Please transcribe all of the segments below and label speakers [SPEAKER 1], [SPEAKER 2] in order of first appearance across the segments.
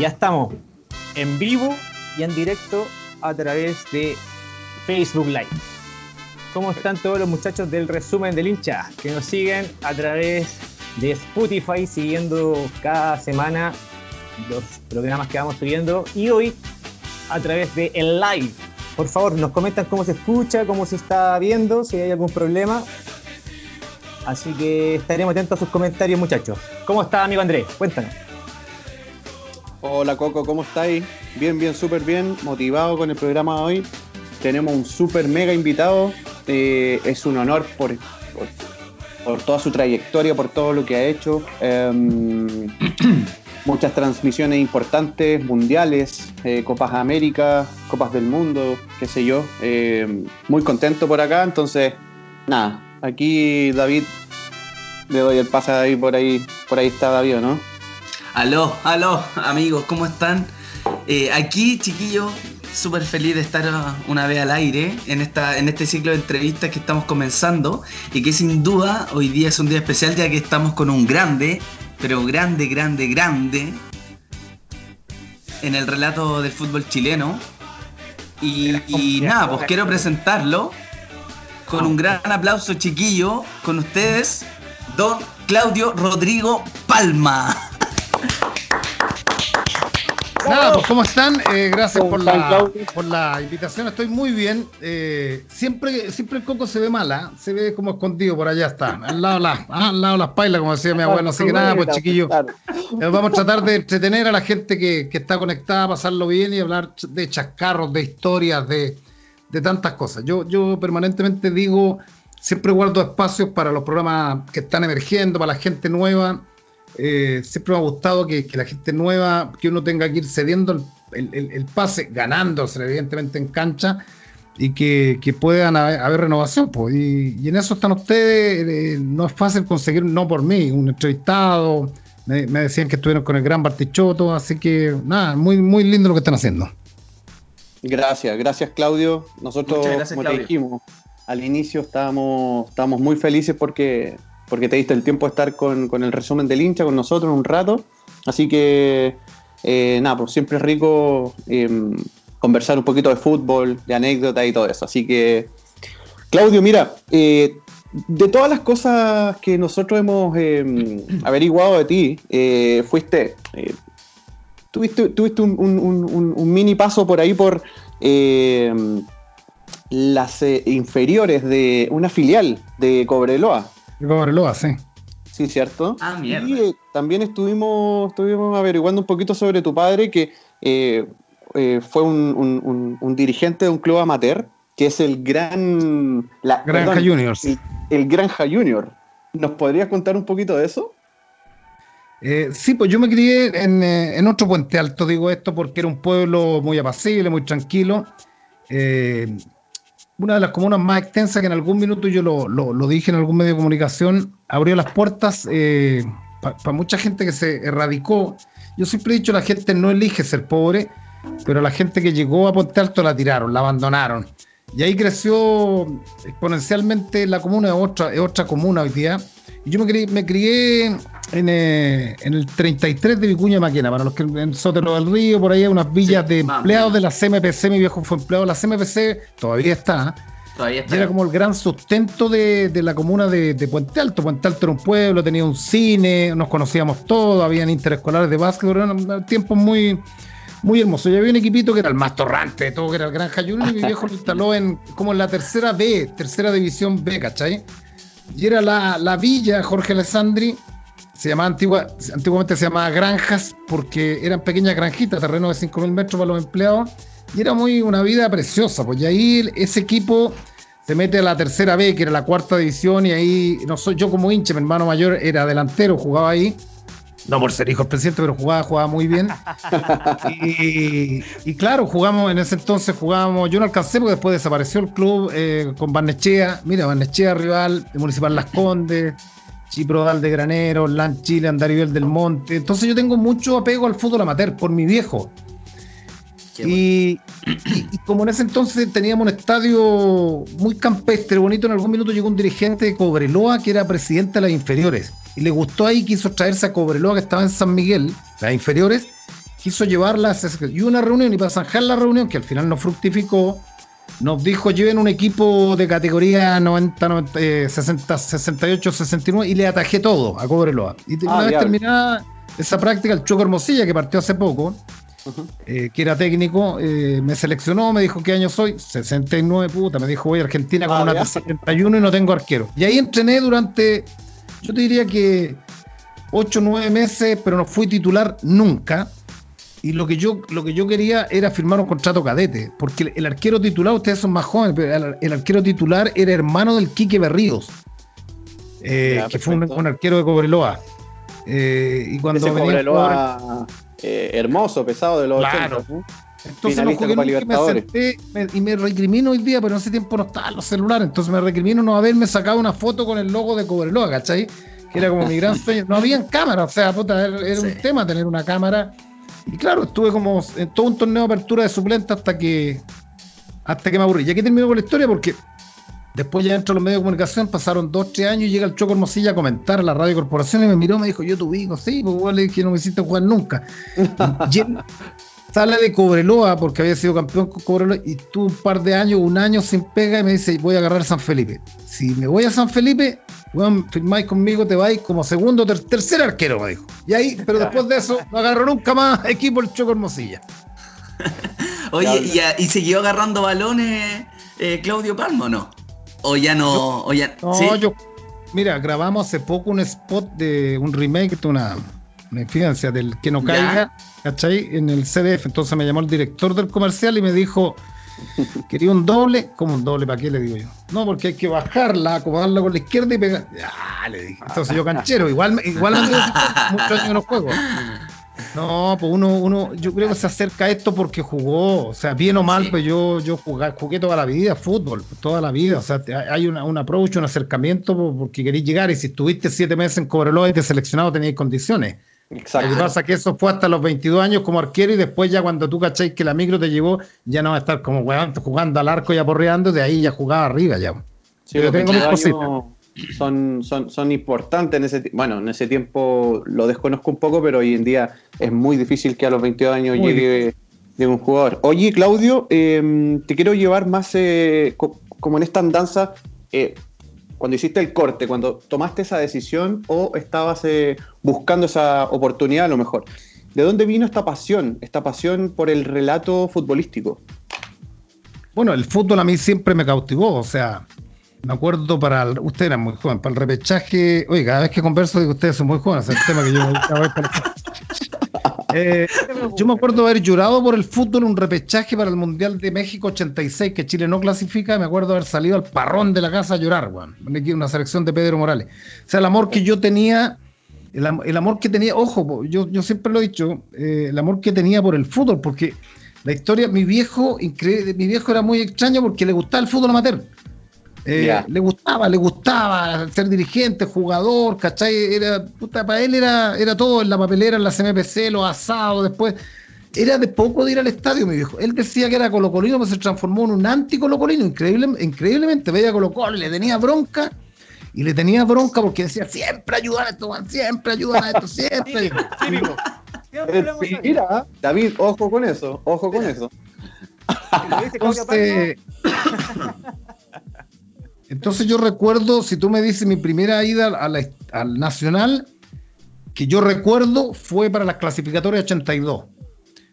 [SPEAKER 1] Ya estamos en vivo y en directo a través de Facebook Live. ¿Cómo están todos los muchachos del resumen del hincha que nos siguen a través de Spotify, siguiendo cada semana los programas que vamos subiendo y hoy a través de el live? Por favor, nos comentan cómo se escucha, cómo se está viendo, si hay algún problema. Así que estaremos atentos a sus comentarios, muchachos. ¿Cómo está, amigo Andrés? Cuéntanos.
[SPEAKER 2] Hola Coco, ¿cómo estáis? Bien, bien, súper bien, motivado con el programa de hoy. Tenemos un súper mega invitado. Eh, es un honor por, por, toda su trayectoria, por todo lo que ha hecho. Em, muchas transmisiones importantes, mundiales, eh, Copas América, Copas del Mundo, qué sé yo. Em, muy contento por acá, entonces, nada, aquí David, le doy el pase ahí por ahí, por ahí está David, ¿no?
[SPEAKER 3] Aló, aló, amigos, ¿cómo están? Eh, aquí, chiquillo, súper feliz de estar una vez al aire en, esta, en este ciclo de entrevistas que estamos comenzando y que sin duda hoy día es un día especial ya que estamos con un grande, pero grande, grande, grande en el relato del fútbol chileno. Y, y nada, pues quiero presentarlo con un gran aplauso, chiquillo, con ustedes, don Claudio Rodrigo Palma.
[SPEAKER 4] Nada, pues ¿cómo están? Eh, gracias por la, por la invitación. Estoy muy bien. Eh, siempre, siempre el coco se ve mala, se ve como escondido por allá está, al lado de las, ah, al lado las pailas, como decía mi abuelo. Así que nada, pues chiquillo. Eh, vamos a tratar de entretener a la gente que, está conectada, pasarlo bien y hablar de chascarros, de historias, de, de tantas cosas. Yo, yo permanentemente digo, siempre guardo espacios para los programas que están emergiendo, para la gente nueva eh, siempre me ha gustado que, la gente nueva, que uno tenga que ir cediendo el, pase, ganándose evidentemente en cancha y que, puedan haber, renovación. Pues. Y, en eso están ustedes. Eh, no es fácil conseguir, no por mí, un entrevistado. Me, decían que estuvieron con el gran Bartichotto, así que nada, muy, muy lindo lo que están haciendo.
[SPEAKER 2] Gracias, gracias Claudio. Nosotros, como te dijimos, al inicio estábamos, estábamos muy felices porque porque te diste el tiempo de estar con, el resumen del hincha con nosotros un rato. Así que, eh, nada, pues siempre es rico em, conversar un poquito de fútbol, de anécdotas y todo eso. Así que, Claudio, mira, eh, de todas las cosas que nosotros hemos em, averiguado de ti, eh, fuiste, tuviste, tuviste un, un, mini paso por ahí por em, las inferiores de una filial de Cobreloa.
[SPEAKER 4] Cobreloa, sí.
[SPEAKER 2] Sí, cierto. Ah, mierda. Y eh, también estuvimos, estuvimos averiguando un poquito sobre tu padre, que eh, eh, fue un, dirigente de un club amateur, que es el Gran...
[SPEAKER 4] La, Granja Juniors.
[SPEAKER 2] El, Granja Junior. ¿Nos podrías contar un poquito de eso?
[SPEAKER 4] sí, pues yo me crié en, en, otro puente alto, digo esto, porque era un pueblo muy apacible, muy tranquilo una de las comunas más extensas que en algún minuto yo lo, dije en algún medio de comunicación, abrió las puertas eh, para mucha gente que se erradicó. Yo siempre he dicho, la gente no elige ser pobre, pero la gente que llegó a Ponte Alto la tiraron, la abandonaron. Y ahí creció exponencialmente la comuna, es otra, es otra comuna hoy día. Yo me crié, me crié en, eh, en, el 33 de Vicuña Maquena, para los que en Sotero del Río, por ahí hay unas villas de empleados de la CMPC, mi viejo fue empleado de la CMPC, todavía está. Todavía está. Y era como el gran sustento de, de la comuna de, de, Puente Alto. Puente Alto era un pueblo, tenía un cine, nos conocíamos todos, habían interescolares de básquet, eran tiempos muy, muy hermosos. Y había un equipito que era el más torrante de todo, que era el Granja Junior, y mi viejo lo instaló en como en la tercera B, tercera división B, ¿cachai? Y era la, villa Jorge Alessandri, se llamaba antigua, antiguamente se llamaba granjas porque eran pequeñas granjitas, terreno de 5.000 metros para los empleados, y era muy una vida preciosa, pues y ahí ese equipo se mete a la tercera B, que era la cuarta división, y ahí no soy yo como hincha, mi hermano mayor era delantero, jugaba ahí, no por ser hijo del presidente, pero jugaba, jugaba muy bien. y, claro, jugamos, en ese entonces jugábamos, yo no alcancé porque después desapareció el club eh, con Barnechea, mira, Barnechea rival, de Municipal Las Condes, Chiprodal de Granero, Lan Chile, Andarivel del Monte. Entonces yo tengo mucho apego al fútbol amateur por mi viejo. Y, como en ese entonces teníamos un estadio muy campestre, bonito, en algún minuto llegó un dirigente de Cobreloa que era presidente de las inferiores. Y le gustó ahí, quiso traerse a Cobreloa que estaba en San Miguel, las inferiores, quiso llevarla y una reunión y para zanjar la reunión, que al final no fructificó, nos dijo lleven un equipo de categoría 90, 60, 68, 69 y le atajé todo a Cobreloa. Y una ah, vez terminada esa práctica, el Choco Hermosilla, que partió hace poco, eh, que era técnico, eh, me seleccionó, me dijo qué año soy, 69 puta, me dijo voy a Argentina con ah, una 71 y no tengo arquero. Y ahí entrené durante, yo te diría que 8 o 9 meses, pero no fui titular nunca. Y lo que yo, lo que yo quería era firmar un contrato cadete, porque el, arquero titular, ustedes son más jóvenes, pero el, arquero titular era hermano del Quique Berríos, eh, que fue un, arquero de Cobreloa.
[SPEAKER 2] y cuando Ese Cobreloa, eh, hermoso, pesado de los
[SPEAKER 4] claro. Entonces no jugué nunca me senté y me recrimino hoy día, pero en ese tiempo no estaban los celulares, entonces me recrimino no haberme sacado una foto con el logo de Cobreloa, ¿cachai? Que era como mi gran sueño. No habían cámara, o sea, puta, era, un tema tener una cámara. Y claro, estuve como en todo un torneo de apertura de suplente hasta que hasta que me aburrí. Y aquí termino con la historia porque después ya entro a los medios de comunicación, pasaron dos, tres años y llega el Choco Hermosilla a comentar a la radio corporación y me miró, me dijo, yo tu hijo, sí, pues igual le dije, no me hiciste jugar nunca. sale de Cobreloa porque había sido campeón con Cobreloa y tuvo un par de años, un año sin pega y me dice, voy a agarrar San Felipe. Si me voy a San Felipe, bueno, firmáis conmigo, te vais como segundo, tercer arquero, me dijo. Y ahí, pero después de eso, no agarró nunca más equipo el Choco Hermosilla.
[SPEAKER 3] Oye, ¿y, siguió agarrando balones eh, Claudio Palmo o no? ¿O ya no? o ya,
[SPEAKER 4] no, yo. Mira, grabamos hace poco un spot de un remake de una, una infidencia del que no caiga, ¿cachai? En el CDF. Entonces me llamó el director del comercial y me dijo. Quería un doble, ¿cómo un doble? ¿Para qué le digo yo? No, porque hay que bajarla, acomodarla con la izquierda y pegar. Ya, le dije. Entonces yo canchero, igual, igual muchos años no juego. No, pues uno, uno, yo creo que se acerca a esto porque jugó, o sea, bien o mal, pues yo, yo jugué, jugué, toda la vida fútbol, toda la vida, o sea, hay una, un approach, un acercamiento porque queréis llegar y si estuviste siete meses en Cobreloa y te seleccionado teníais condiciones. Exacto. Lo que pasa es que eso fue hasta los 22 años como arquero y después ya cuando tú cacháis que la micro te llevó, ya no va a estar como jugando al arco y aporreando, de ahí ya jugaba arriba ya.
[SPEAKER 2] Sí, Pero tengo son, son, son importantes en ese bueno en ese tiempo lo desconozco un poco pero hoy en día es muy difícil que a los 22 años llegue, un jugador oye Claudio em, te quiero llevar más eh, como en esta andanza eh, cuando hiciste el corte cuando tomaste esa decisión o estabas eh, buscando esa oportunidad a lo mejor ¿de dónde vino esta pasión esta pasión por el relato futbolístico?
[SPEAKER 4] Bueno, el fútbol a mí siempre me cautivó, o sea, me acuerdo para. usted era muy joven, para el repechaje. Oye, cada vez que converso digo ustedes son muy jóvenes, es el tema que yo eh, Yo me acuerdo haber llorado por el fútbol un repechaje para el Mundial de México 86, que Chile no clasifica. Me acuerdo haber salido al parrón de la casa a llorar, weón. Una selección de Pedro Morales. O sea, el amor que yo tenía. El, amor que tenía, ojo, yo, yo siempre lo he dicho, eh, el amor que tenía por el fútbol, porque la historia, mi viejo, mi viejo era muy extraño porque le gustaba el fútbol amateur. Eh, le gustaba, le gustaba ser dirigente, jugador, ¿cachai? Era, puta, para él era, era todo en la papelera, en la CMPC, los asados, después. Era de poco de ir al estadio, mi viejo. Él decía que era colocolino, pero se transformó en un anti-colocolino. Increíble, increíblemente, veía Colo Colo, le tenía bronca. Y le tenía bronca porque decía, siempre ayudan a esto, siempre ayudan a esto, siempre.
[SPEAKER 2] Mira, David, ojo con eso, ojo con eso.
[SPEAKER 4] Entonces, entonces yo recuerdo, si tú me dices mi primera ida al Nacional, que yo recuerdo fue para las clasificatorias 82.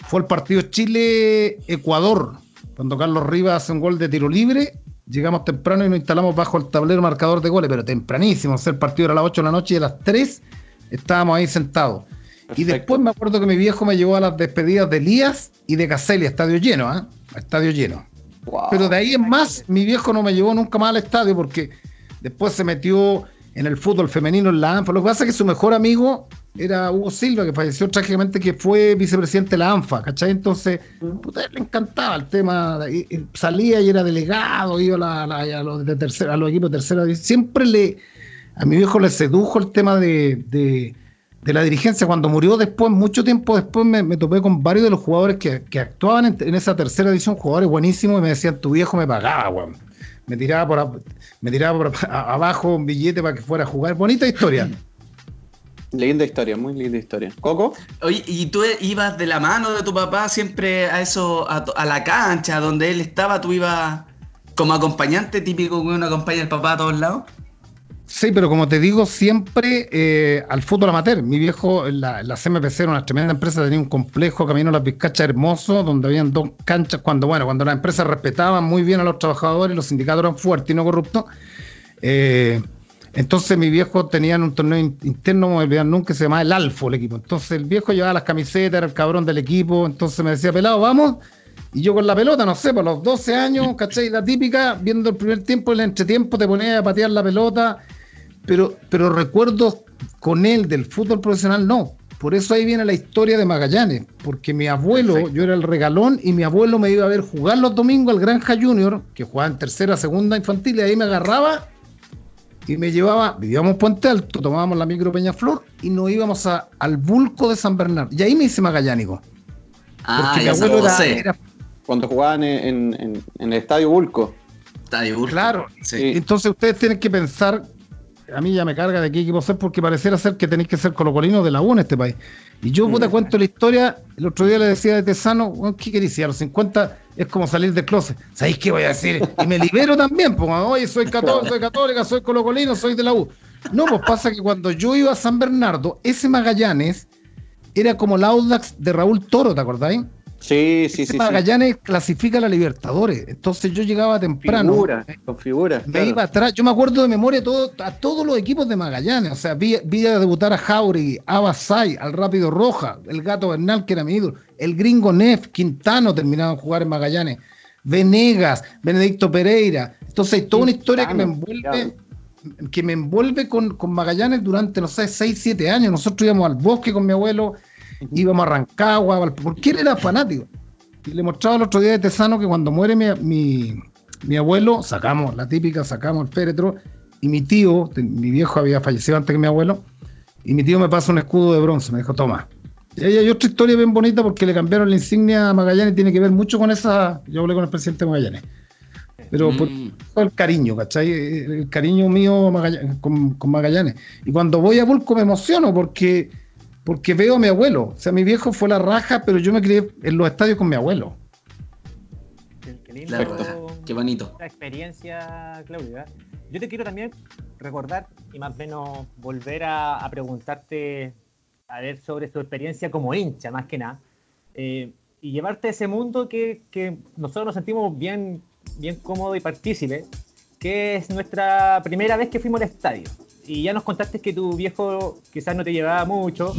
[SPEAKER 4] Fue el partido Chile-Ecuador, cuando Carlos Rivas hace un gol de tiro libre. Llegamos temprano y nos instalamos bajo el tablero marcador de goles, pero tempranísimo. O el partido era a las 8 de la noche y a las 3 estábamos ahí sentados. Y después me acuerdo que mi viejo me llevó a las despedidas de Elías y de Caselia, estadio lleno, ¿ah? Estadio lleno. Pero de ahí en más, mi viejo no me llevó nunca más al estadio porque después se metió en el fútbol femenino en la ANFA. Lo que pasa es que su mejor amigo era Hugo Silva, que falleció trágicamente, que fue vicepresidente de la ANFA, ¿cachai? Entonces, puta, le encantaba el tema, salía y era delegado, iba a, los de tercera, a los equipos de tercera. Siempre le, a mi viejo le sedujo el tema de de la dirigencia. Cuando murió después, mucho tiempo después, me, topé con varios de los jugadores que, actuaban en, esa tercera edición, jugadores buenísimos, y me decían, tu viejo me pagaba, weón. Me tiraba por, me tiraba por abajo un billete para que fuera a jugar. Bonita historia.
[SPEAKER 2] Linda historia, muy linda historia. ¿Coco?
[SPEAKER 3] Oye, ¿y tú ibas de la mano de tu papá siempre a eso, a, la cancha, donde él estaba? ¿Tú ibas como acompañante típico que uno acompaña al papá a todos lados?
[SPEAKER 4] Sí, pero como te digo, siempre eh, al fútbol amateur. Mi viejo, la, la CMPC era una tremenda empresa, tenía un complejo Camino a las Vizcachas hermoso, donde habían dos canchas, cuando, bueno, cuando las empresas respetaban muy bien a los trabajadores, los sindicatos eran fuertes y no corruptos. Eh, entonces mi viejo tenía un torneo interno, no me nunca, se llamaba el Alfo el equipo. Entonces el viejo llevaba las camisetas, era el cabrón del equipo, entonces me decía, pelado, vamos. Y yo con la pelota, no sé, por los 12 años, ¿cachai? La típica, viendo el primer tiempo, el entretiempo, te ponía a patear la pelota. Pero, pero recuerdo con él del fútbol profesional, no. Por eso ahí viene la historia de Magallanes, porque mi abuelo, yo era el regalón y mi abuelo me iba a ver jugar los domingos al Granja Junior, que jugaba en tercera, segunda infantil, y ahí me agarraba y me llevaba, vivíamos en Puente Alto, tomábamos la micro Peñaflor y nos íbamos a, al Bulco de San Bernardo. Y ahí me hice magallánico.
[SPEAKER 3] Ah, porque mi abuelo era,
[SPEAKER 2] Cuando jugaban en, el Estadio Bulco.
[SPEAKER 4] Estadio Bulco. Claro. Sí. Entonces ustedes tienen que pensar a mí ya me carga de qué equipo ser porque pareciera ser que tenéis que ser colocolino de la U en este país. Y yo, puta, mm. cuento la historia. El otro día le decía de Tesano, ¿qué querés? a los 50 es como salir de closet. ¿Sabéis qué voy a decir? Y me libero también, porque oye, soy católico, soy católica, soy colocolino, soy de la U. No, pues pasa que cuando yo iba a San Bernardo, ese Magallanes era como el Audax de Raúl Toro, ¿te acordáis?
[SPEAKER 2] Sí, sí, sí.
[SPEAKER 4] Magallanes clasifica a la Libertadores. Entonces yo llegaba temprano.
[SPEAKER 2] Figura, con figuras.
[SPEAKER 4] Me iba atrás. Yo me acuerdo de memoria todo, a todos los equipos de Magallanes. O sea, vi, a debutar a Jauregui, a Basay, al Rápido Roja, el Gato Bernal, que era mi ídolo, el Gringo Neff, Quintano terminaban de jugar en Magallanes, Venegas, Benedicto Pereira. Entonces hay toda una historia que me envuelve. Que me envuelve con, con Magallanes durante, no sé, 6, 7 años. Nosotros íbamos al bosque con mi abuelo, íbamos a Rancagua, porque él era fanático. Y le mostraba el otro día de Tesano que cuando muere mi, abuelo, sacamos la típica, sacamos el féretro, y mi tío, mi viejo había fallecido antes que mi abuelo, y mi tío me pasa un escudo de bronce, me dijo, toma. Y ahí hay otra historia bien bonita porque le cambiaron la insignia a Magallanes, tiene que ver mucho con esa, yo hablé con el presidente de Magallanes. Pero por mm. el cariño, ¿cachai? El cariño mío con, con Magallanes. Y cuando voy a Bulco me emociono porque porque veo a mi abuelo. O sea, mi viejo fue la raja, pero yo me crié en los estadios con mi abuelo.
[SPEAKER 3] Qué, lindo. Qué bonito.
[SPEAKER 1] La experiencia, Claudia. Yo te quiero también recordar y más o menos volver a, preguntarte a ver sobre tu experiencia como hincha, más que nada. Eh, y llevarte a ese mundo que, que, nosotros nos sentimos bien, bien cómodos y partícipes, que es nuestra primera vez que fuimos al estadio y ya nos contaste que tu viejo quizás no te llevaba mucho,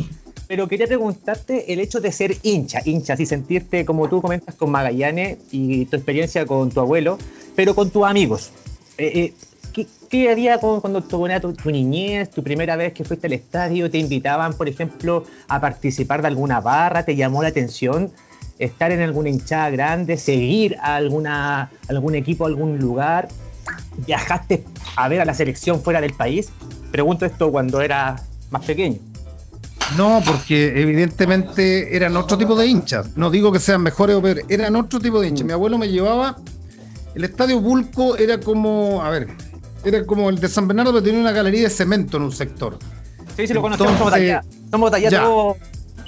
[SPEAKER 1] pero quería preguntarte el hecho de ser hincha, hincha, así sentirte como tú comentas con Magallanes y tu experiencia con tu abuelo, pero con tus amigos. Eh, eh, ¿qué, haría cuando tu, tu, niñez, tu primera vez que fuiste al estadio, te invitaban, por ejemplo, a participar de alguna barra, te llamó la atención? estar en alguna hinchada grande, seguir a alguna, algún equipo, algún lugar, viajaste a ver a la selección fuera del país. Pregunto esto cuando era más pequeño.
[SPEAKER 4] No, porque evidentemente eran otro tipo de hinchas. No digo que sean mejores o peores, eran otro tipo de hinchas. Mi abuelo me llevaba. El estadio Bulco era como, a ver, era como el de San Bernardo, pero tenía una galería de cemento en un sector.
[SPEAKER 1] Sí, sí, lo conocemos, somos allá. Somos allá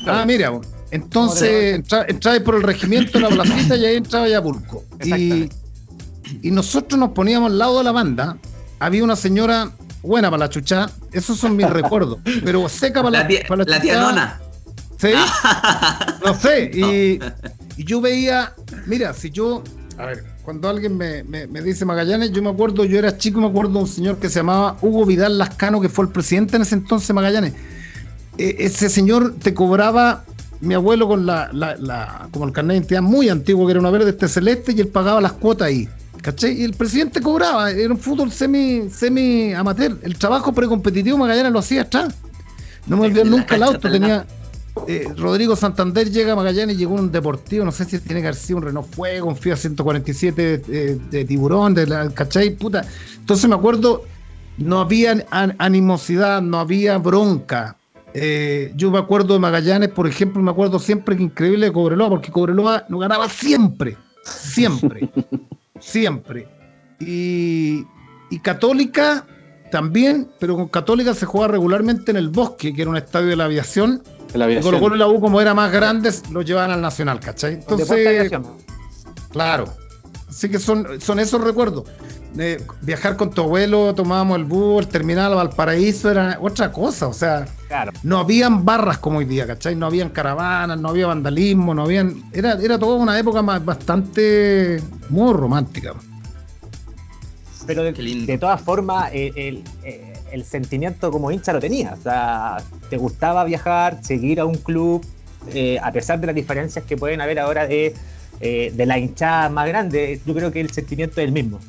[SPEAKER 4] Ah, mira, entonces entraba por el regimiento la placita y ahí entraba ya Bulco. Y, y nosotros nos poníamos al lado de la banda. Había una señora buena para la chucha. Esos son mis recuerdos. Pero seca para la,
[SPEAKER 3] la, la tía Nona.
[SPEAKER 4] Sí. no sé. Y, yo veía, mira, si yo, a ver, cuando alguien me, dice Magallanes, yo me acuerdo, yo era chico me acuerdo de un señor que se llamaba Hugo Vidal Lascano, que fue el presidente en ese entonces Magallanes. E, ese señor te cobraba mi abuelo con la, la, como el carnet de identidad muy antiguo, que era una verde este celeste, y él pagaba las cuotas ahí. ¿Cachai? Y el presidente cobraba, era un fútbol semi, semi amateur. El trabajo precompetitivo Magallanes lo hacía atrás. No me olvidé nunca el auto, tenía. Eh, Rodrigo Santander llega a Magallanes y llegó un deportivo, no sé si tiene que haber sido un Renault Fuego, un Fiat 147 eh, de, tiburón, de la, ¿cachai? Puta. Entonces me acuerdo, no había animosidad, no había bronca. Eh, yo me acuerdo de Magallanes, por ejemplo, me acuerdo siempre que increíble de Cobreloa, porque Cobreloa no ganaba siempre, siempre. siempre. Y, Católica, también, pero con Católica se jugaba regularmente en el Bosque, que era un estadio de la aviación. La aviación. Y la U, como era más grande, lo llevaban al Nacional, ¿cachai? Entonces, claro. Así que son, son esos recuerdos. De viajar con tu abuelo, tomábamos el bus, el terminal Valparaíso, era otra cosa. O sea, no habían barras como hoy día, ¿cachai? No habían caravanas, no había vandalismo, no habían. Era, era toda una época más, bastante muy romántica.
[SPEAKER 1] Pero de, todas formas, eh, el, sentimiento como hincha lo tenía. O sea, te gustaba viajar, seguir a un club, eh, a pesar de las diferencias que pueden haber ahora de, eh, de la hinchada más grande, yo creo que el sentimiento es el mismo.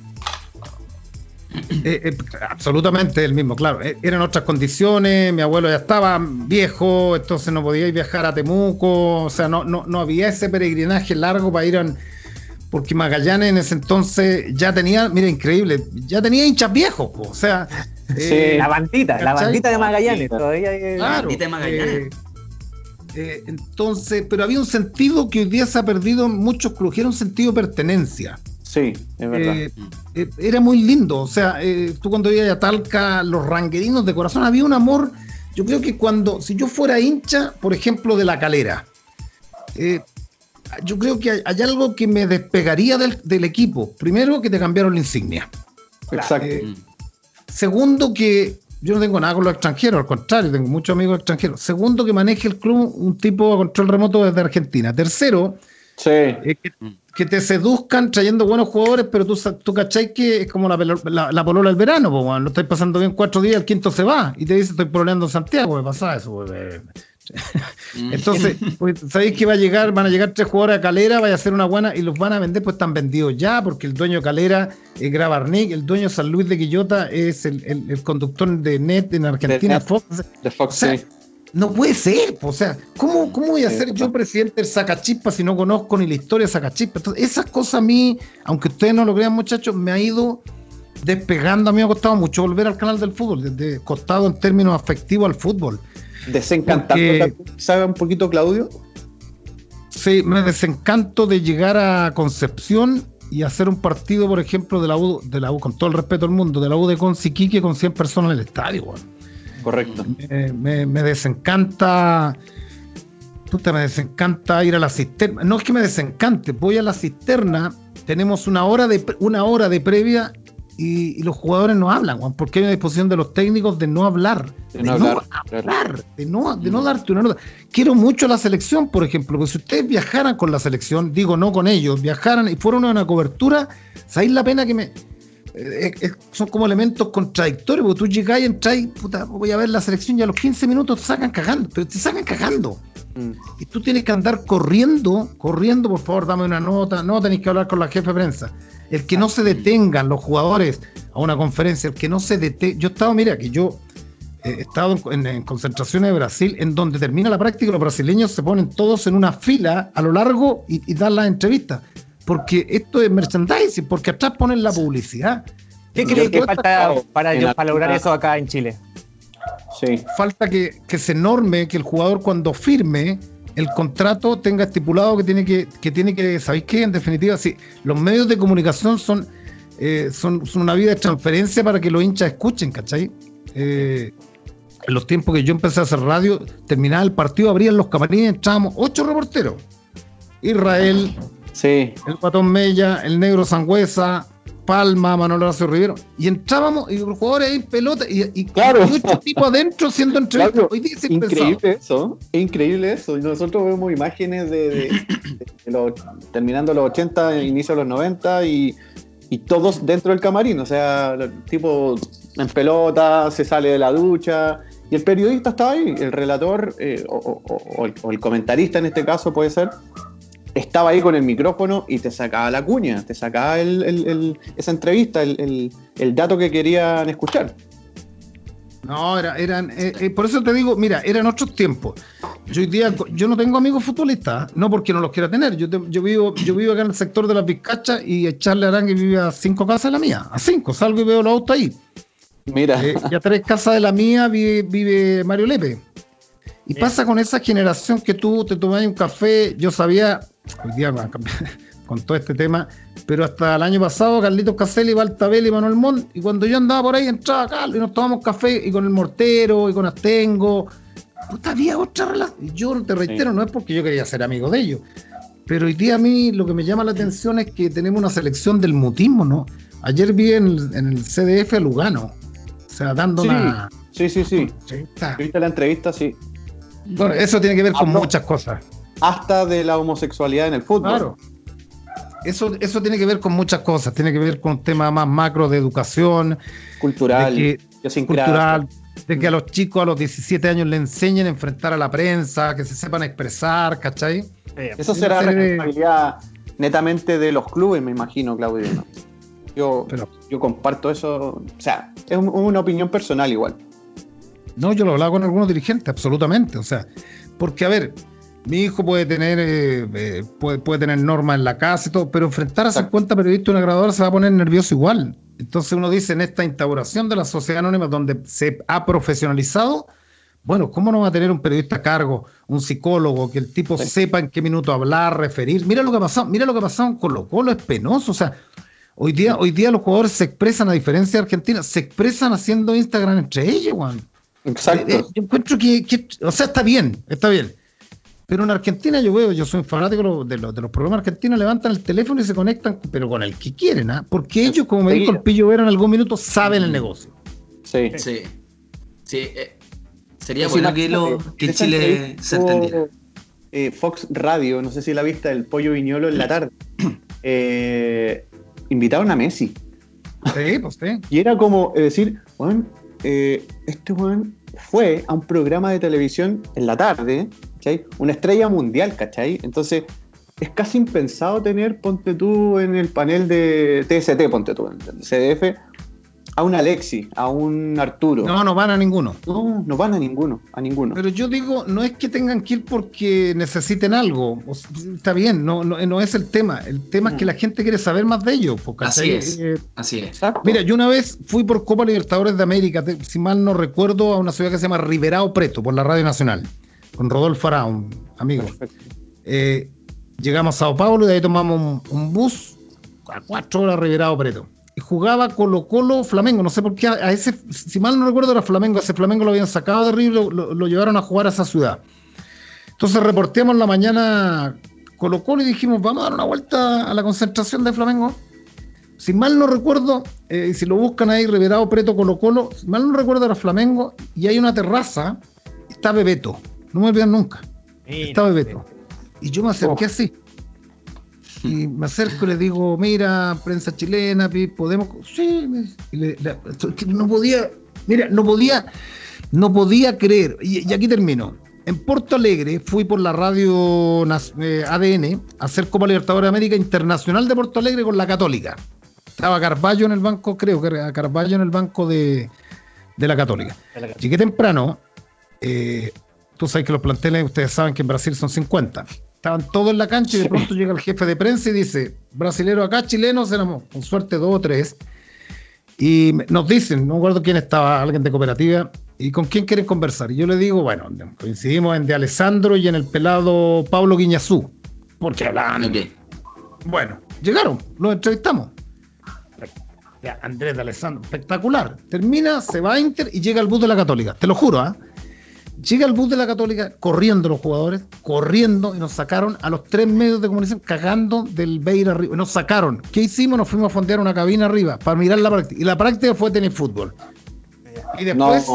[SPEAKER 4] absolutamente el mismo, claro. eran otras condiciones, mi abuelo ya estaba viejo, entonces no podía viajar a Temuco, o sea, no, no, no había ese peregrinaje largo para ir a, porque Magallanes en ese entonces ya tenía, mira, increíble, ya tenía hinchas viejos, o sea.
[SPEAKER 1] Eh, la bandita, la bandita de Magallanes, todavía.
[SPEAKER 4] la bandita de Magallanes. Eh, eh, entonces, pero había un sentido que hoy día se ha perdido en muchos clubes, era un sentido de pertenencia.
[SPEAKER 2] Sí, es verdad.
[SPEAKER 4] era muy lindo, o sea, tú cuando ibas a Talca, los ranguerinos de corazón, había un amor. Yo creo que cuando, si yo fuera hincha, por ejemplo, de la calera, yo creo que hay, algo que me despegaría del, equipo. Primero, que te cambiaron la insignia.
[SPEAKER 2] Exacto. Eh,
[SPEAKER 4] segundo, que yo no tengo nada con los extranjeros, al contrario, tengo muchos amigos extranjeros. Segundo, que maneje el club un tipo de control remoto desde Argentina. Tercero,
[SPEAKER 2] eh,
[SPEAKER 4] que, te seduzcan trayendo buenos jugadores, pero tú, tú cachai que es como la, la, polola del verano, pues, lo estáis pasando bien cuatro días, el quinto se va y te dice estoy pololeando en Santiago, me pasa eso. Mm. Entonces, pues, sabéis que va a llegar, van a llegar tres jugadores a Calera, vaya a ser una buena y los van a vender, pues están vendidos ya, porque el dueño de Calera es Grabarnik, el dueño de San Luis de Quillota es el, conductor de NET en Argentina, Fox. No puede ser, o sea, ¿cómo, cómo voy a ser yo presidente del Sacachispa si no conozco ni la historia de Sacachispa? Entonces, esas cosas a mí, aunque ustedes no lo crean, muchachos, me ha ido despegando. A mí me ha costado mucho volver al canal del fútbol, desde costado en términos afectivos al fútbol.
[SPEAKER 2] Desencantado, ¿sabe un poquito, Claudio?
[SPEAKER 4] Sí, me desencanto de llegar a Concepción y hacer un partido, por ejemplo, de la U, de la U con todo el respeto al mundo, de la U de Conciquique con 100 personas en el estadio,
[SPEAKER 2] Correcto.
[SPEAKER 4] Me, desencanta. Puta, me desencanta ir a la cisterna. No es que me desencante, voy a la cisterna, tenemos una hora de, una hora de previa y, los jugadores no hablan, porque hay una disposición de los técnicos de no hablar. De, no, hablar, de no, de no darte una nota. Quiero mucho la selección, por ejemplo, porque si ustedes viajaran con la selección, digo no con ellos, viajaran y fueron a una cobertura, ¿sabéis la pena que me... Eh, eh, son como elementos contradictorios, porque tú llegas y entras puta, voy a ver la selección y a los 15 minutos te sacan cagando, pero te sacan cagando. Mm. Y tú tienes que andar corriendo, corriendo, por favor, dame una nota, no tenéis que hablar con la jefe de prensa el que no se detengan los jugadores a una conferencia, el que no se detenga. Yo he estado, mira, que yo he estado en, concentraciones de Brasil, en donde termina la práctica, los brasileños se ponen todos en una fila a lo largo y, dan las entrevistas. Porque esto es merchandising, porque atrás ponen la publicidad.
[SPEAKER 1] ¿Qué crees que falta para, para lograr eso acá en Chile?
[SPEAKER 4] Sí. Falta que, que se norme que el jugador cuando firme el contrato tenga estipulado que tiene que, que tiene que, ¿sabéis qué? En definitiva, sí, los medios de comunicación son, eh, son, una vida de transferencia para que los hinchas escuchen, ¿cachai? Eh, en los tiempos que yo empecé a hacer radio, terminaba el partido, abrían los camarines, entrábamos ocho reporteros. Israel,
[SPEAKER 2] sí.
[SPEAKER 4] el Patón Mella, el Negro Sangüesa, Palma, Manuel Horacio Rivero, y entrábamos y los jugadores ahí en pelota y, y,
[SPEAKER 2] claro.
[SPEAKER 4] tipo adentro siendo entrevistas.
[SPEAKER 2] increíble eso, increíble eso. Nosotros vemos imágenes de, terminando los 80, inicio de los 90 y, todos dentro del camarín, o sea, tipo en pelota, se sale de la ducha. Y el periodista estaba ahí, el relator eh, o el comentarista en este caso puede ser, estaba ahí con el micrófono y te sacaba la cuña, te sacaba esa entrevista, el, dato que querían escuchar.
[SPEAKER 4] No, era, eran, eh, eh, por eso te digo, mira, eran otros tiempos. Yo hoy día, yo no tengo amigos futbolistas, no porque no los quiera tener. Yo, yo vivo, yo vivo acá en el sector de las Vizcachas y echarle Arangue vive a cinco casas de la mía, a cinco, salgo y veo los autos ahí.
[SPEAKER 2] Mira.
[SPEAKER 4] Eh, y a tres casas de la mía vive, vive Mario Lepe. Y pasa con esa generación que tú te tomas un café, yo sabía, hoy día con todo este tema, pero hasta el año pasado Carlitos Caselli, Valtabel y Manuel Montt, y cuando yo andaba por ahí entraba acá y nos tomamos café y con el mortero y con Astengo, puta, había otra relación. Yo te reitero, no es porque yo quería ser amigo de ellos, pero hoy día a mí lo que me llama la atención es que tenemos una selección del mutismo, ¿no? Ayer vi en el, CDF a Lugano, o sea, dando una...
[SPEAKER 2] Sí, sí, sí. ¿Viste la entrevista? Sí.
[SPEAKER 4] Bueno, eso tiene que ver con muchas cosas.
[SPEAKER 2] Hasta de la homosexualidad en el fútbol. Claro.
[SPEAKER 4] Eso, eso tiene que ver con muchas cosas. Tiene que ver con temas más macro de educación.
[SPEAKER 2] Cultural.
[SPEAKER 4] De cultural. De que a los chicos a los 17 años le enseñen a enfrentar a la prensa, que se sepan expresar, ¿cachai?
[SPEAKER 2] Eso será responsabilidad netamente de los clubes, me imagino, Claudio. Yo, yo comparto eso. O sea, es una opinión personal igual.
[SPEAKER 4] No, yo lo hablaba con algunos dirigentes, absolutamente. O sea, porque a ver, mi hijo puede tener eh, eh, puede, puede, tener normas en la casa y todo, pero enfrentar a 50 periodistas y una grabadora se va a poner nervioso igual. Entonces uno dice en esta instauración de la sociedad anónima donde se ha profesionalizado, bueno, ¿cómo no va a tener un periodista a cargo, un psicólogo, que el tipo sepa en qué minuto hablar, referir? Mira lo que ha pasado, mira lo que ha pasado con Colo Colo, es penoso. O sea, hoy día, hoy día los jugadores se expresan, a diferencia de Argentina, se expresan haciendo Instagram entre ellos, Juan.
[SPEAKER 2] Exacto. Eh, eh,
[SPEAKER 4] yo encuentro que, o sea, está bien, está bien. Pero en Argentina yo veo, yo soy un fanático de los, de los programas argentinos, levantan el teléfono y se conectan, pero con el que quieren, ¿ah? Porque ellos, como me dijo el Pillo Vera en algún minuto, saben el negocio.
[SPEAKER 3] Sí. Sí. Sí. Eh, sería bueno que, lo, que Chile se entendiera.
[SPEAKER 2] Fox Radio, no sé si la vista del Pollo Viñolo en la tarde. invitaron a Messi.
[SPEAKER 4] Sí, pues sí.
[SPEAKER 2] Y era como decir, bueno, eh, este weón fue a un programa de televisión en la tarde, ¿cachai? Una estrella mundial, ¿cachai? Entonces, es casi impensado tener, ponte tú, en el panel de TST, ponte tú, en CDF, a un Alexi, a un Arturo.
[SPEAKER 4] No, no van a ninguno.
[SPEAKER 2] No, no van a ninguno, a ninguno.
[SPEAKER 4] Pero yo digo, no es que tengan que ir porque necesiten algo. está bien, no, no, es el tema. El tema es que mm. la gente quiere saber más de ellos.
[SPEAKER 3] así es. Eh, así es.
[SPEAKER 4] Mira, yo una vez fui por Copa Libertadores de América, si mal no recuerdo, a una ciudad que se llama Riberao Preto, por la Radio Nacional, con Rodolfo Araun, amigo. Eh, llegamos a Sao Paulo y de ahí tomamos un, un bus a cuatro horas a Riberao Preto jugaba Colo Colo Flamengo. No sé por qué a ese, si mal no recuerdo, era Flamengo. ese Flamengo lo habían sacado de Río y lo, llevaron a jugar a esa ciudad. Entonces reporteamos la mañana Colo Colo y dijimos, vamos a dar una vuelta a la concentración de Flamengo. Si mal no recuerdo, eh, si lo buscan ahí, Reverado Preto Colo Colo, si mal no recuerdo era Flamengo, y hay una terraza, está Bebeto. No me olvidan nunca. está Bebeto. Y yo me acerqué oh. así. Y me acerco y le digo, mira, prensa chilena, podemos. Sí, no podía, mira, no podía, no podía creer. Y, aquí termino. En Porto Alegre fui por la radio eh, ADN a hacer Copa Libertadores de América Internacional de Porto Alegre con la Católica. Estaba Carballo en el banco, creo que era Carballo en el banco de, la Católica. Llegué temprano. Eh, tú sabes que los planteles, ustedes saben que en Brasil son 50 estaban todos en la cancha y de pronto llega el jefe de prensa y dice, brasilero acá, chilenos, éramos con suerte dos o tres. Y nos dicen, no me acuerdo quién estaba, alguien de cooperativa, ¿y con quién quieren conversar? Y yo le digo, bueno, coincidimos en de Alessandro y en el pelado Pablo Guiñazú, porque hablaban. Bueno, llegaron, los entrevistamos. Andrés de Alessandro, espectacular. Termina, se va a Inter y llega al bus de la Católica, te lo juro, ¿ah? Llega el bus de la Católica, corriendo los jugadores, corriendo, y nos sacaron a los tres medios de comunicación cagando del Beira arriba. Nos sacaron. ¿Qué hicimos? Nos fuimos a fondear una cabina arriba para mirar la práctica. Y la práctica fue tener fútbol. Y después,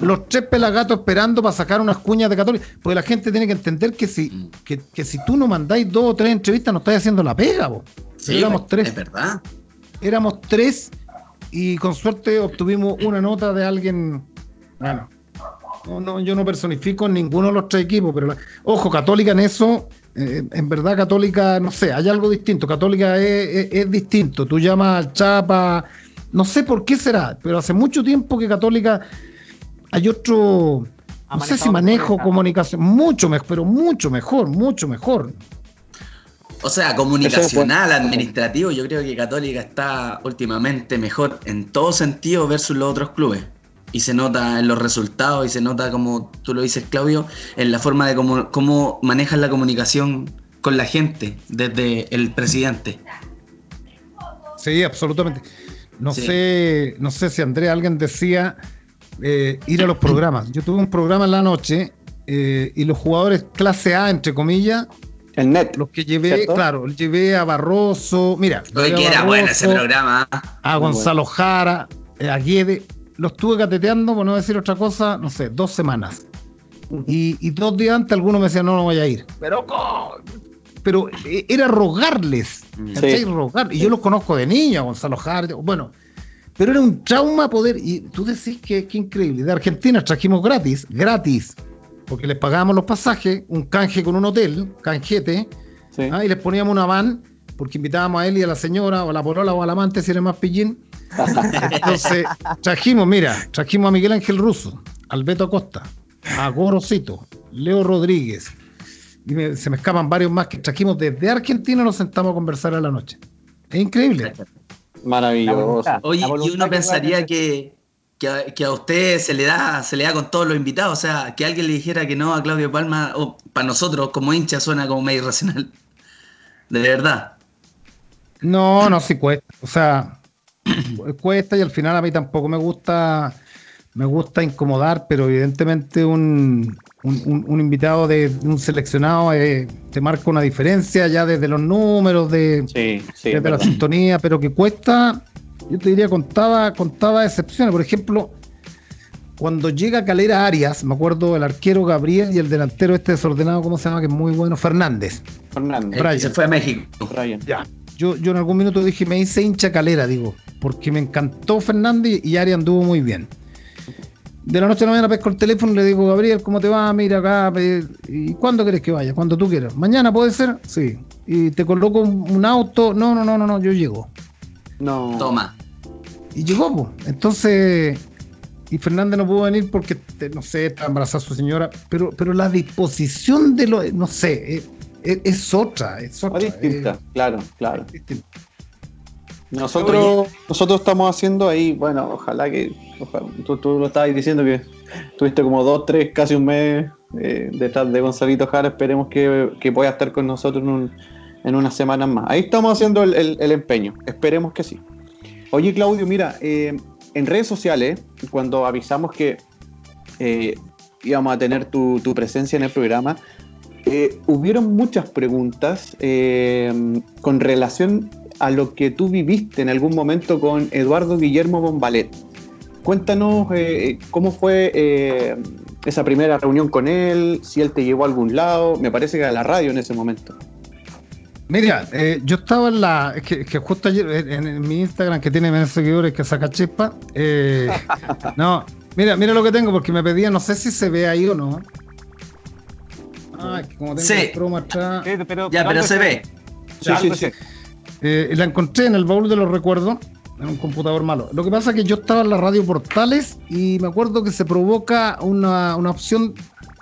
[SPEAKER 4] los tres pelagatos esperando para sacar unas cuñas de Católica. Porque la gente tiene que entender que si, que, si tú no mandáis dos o tres entrevistas, no estáis haciendo la pega, vos.
[SPEAKER 3] Sí, éramos tres. Es verdad.
[SPEAKER 4] Éramos tres y con suerte obtuvimos una nota de alguien. Bueno, no, yo no personifico en ninguno de los tres equipos, pero ojo, Católica en eso, eh, en verdad Católica, no sé, hay algo distinto. Católica es, distinto. Tú llamas al Chapa, no sé por qué será, pero hace mucho tiempo que Católica hay otro, no sé si manejo comunicación, mucho mejor, pero mucho mejor, mucho mejor.
[SPEAKER 3] O sea, comunicacional, administrativo, yo creo que Católica está últimamente mejor en todo sentido versus los otros clubes y se nota en los resultados y se nota, como tú lo dices, Claudio, en la forma de cómo, cómo manejan la comunicación con la gente desde el presidente.
[SPEAKER 4] Sí, absolutamente. No sé, no sé si Andrés alguien decía eh, ir a los programas. Yo tuve un programa en la noche eh, y los jugadores clase A, entre comillas,
[SPEAKER 2] el net.
[SPEAKER 4] Los que llevé, claro, llevé a Barroso, mira.
[SPEAKER 3] Oye, que era bueno ese programa.
[SPEAKER 4] A Gonzalo Jara, eh, a Guede. Los tuve cateteando, por no decir otra cosa, no sé, dos semanas. Y, dos días antes algunos me decían, no, no voy a ir. Pero, pero era rogarles. Sí. Rogar. Y yo los conozco de niño, Gonzalo Jara. Bueno, pero era un trauma poder. Y tú decís que, qué increíble. De Argentina trajimos gratis, gratis, porque les pagábamos los pasajes, un canje con un hotel, canjete, ¿ah? y les poníamos una van, porque invitábamos a él y a la señora, o a la porola o al amante, si era más pillín. Entonces, trajimos, mira, trajimos a Miguel Ángel Russo, al Beto Costa, a Gorosito, Leo Rodríguez, y se me escapan varios más que trajimos desde Argentina, nos sentamos a conversar a la noche. Es increíble.
[SPEAKER 2] Maravilloso.
[SPEAKER 3] Oye, y uno pensaría que, que, a, usted se le da se le da con todos los invitados. O sea, que alguien le dijera que no a Claudio Palma, o para nosotros como hincha suena como medio irracional. De verdad.
[SPEAKER 4] No, no, sí cuesta. O sea, cuesta y al final a mí tampoco me gusta me gusta incomodar, pero evidentemente un, un, invitado de un seleccionado eh, te marca una diferencia ya desde los números, de, desde la sintonía, pero que cuesta, yo te diría, contaba, contaba excepciones. Por ejemplo, cuando llega Calera Arias, me acuerdo el arquero Gabriel y el delantero este desordenado, ¿cómo se llama? Que es muy bueno, Fernández.
[SPEAKER 3] Fernández. Se fue a México.
[SPEAKER 4] Ya. Yo, yo en algún minuto dije, me hice hincha Calera, digo, porque me encantó Fernández y Arias anduvo muy bien de la noche a la mañana pesco el teléfono y le digo, Gabriel, ¿cómo te va? Mira acá, ¿y cuándo quieres que vaya? Cuando tú quieras. ¿Mañana puede ser? Sí. ¿Y te coloco un, auto? No, no, no, no, no, yo llego.
[SPEAKER 3] No. Toma.
[SPEAKER 4] Y llegó, pues. Entonces, y Fernández no pudo venir porque, no sé, está embarazada su señora, pero, pero la disposición de lo, no sé, es, otra, es otra.
[SPEAKER 2] distinta, claro, claro. Nosotros, nosotros estamos haciendo ahí, bueno, ojalá que, tú, lo estabas diciendo que tuviste como dos, tres, casi un mes eh, detrás de Gonzalito Jara, esperemos que, pueda estar con nosotros en, unas semanas más. Ahí estamos haciendo el, empeño, esperemos que sí. Oye Claudio, mira, eh, en redes sociales, cuando avisamos que eh, íbamos a tener tu, tu, presencia en el programa, hubieron muchas preguntas con relación a lo que tú viviste en algún momento con Eduardo Guillermo Bombalet. Cuéntanos eh, cómo fue eh, esa primera reunión con él, si él te llevó a algún lado, me parece que a la radio en ese momento.
[SPEAKER 4] Mira, eh, yo estaba en la. que, justo ayer en, mi Instagram, que tiene menos seguidores que saca chispa. no, mira, mira lo que tengo, porque me pedían, no sé si se ve ahí o no.
[SPEAKER 3] Ah, que como tengo sí. atrás. ya, pero se ve.
[SPEAKER 4] Sí, sí, sí. Eh, la encontré en el baúl de los recuerdos, en un computador malo. Lo que pasa es que yo estaba en la radio Portales y me acuerdo que se provoca una, opción.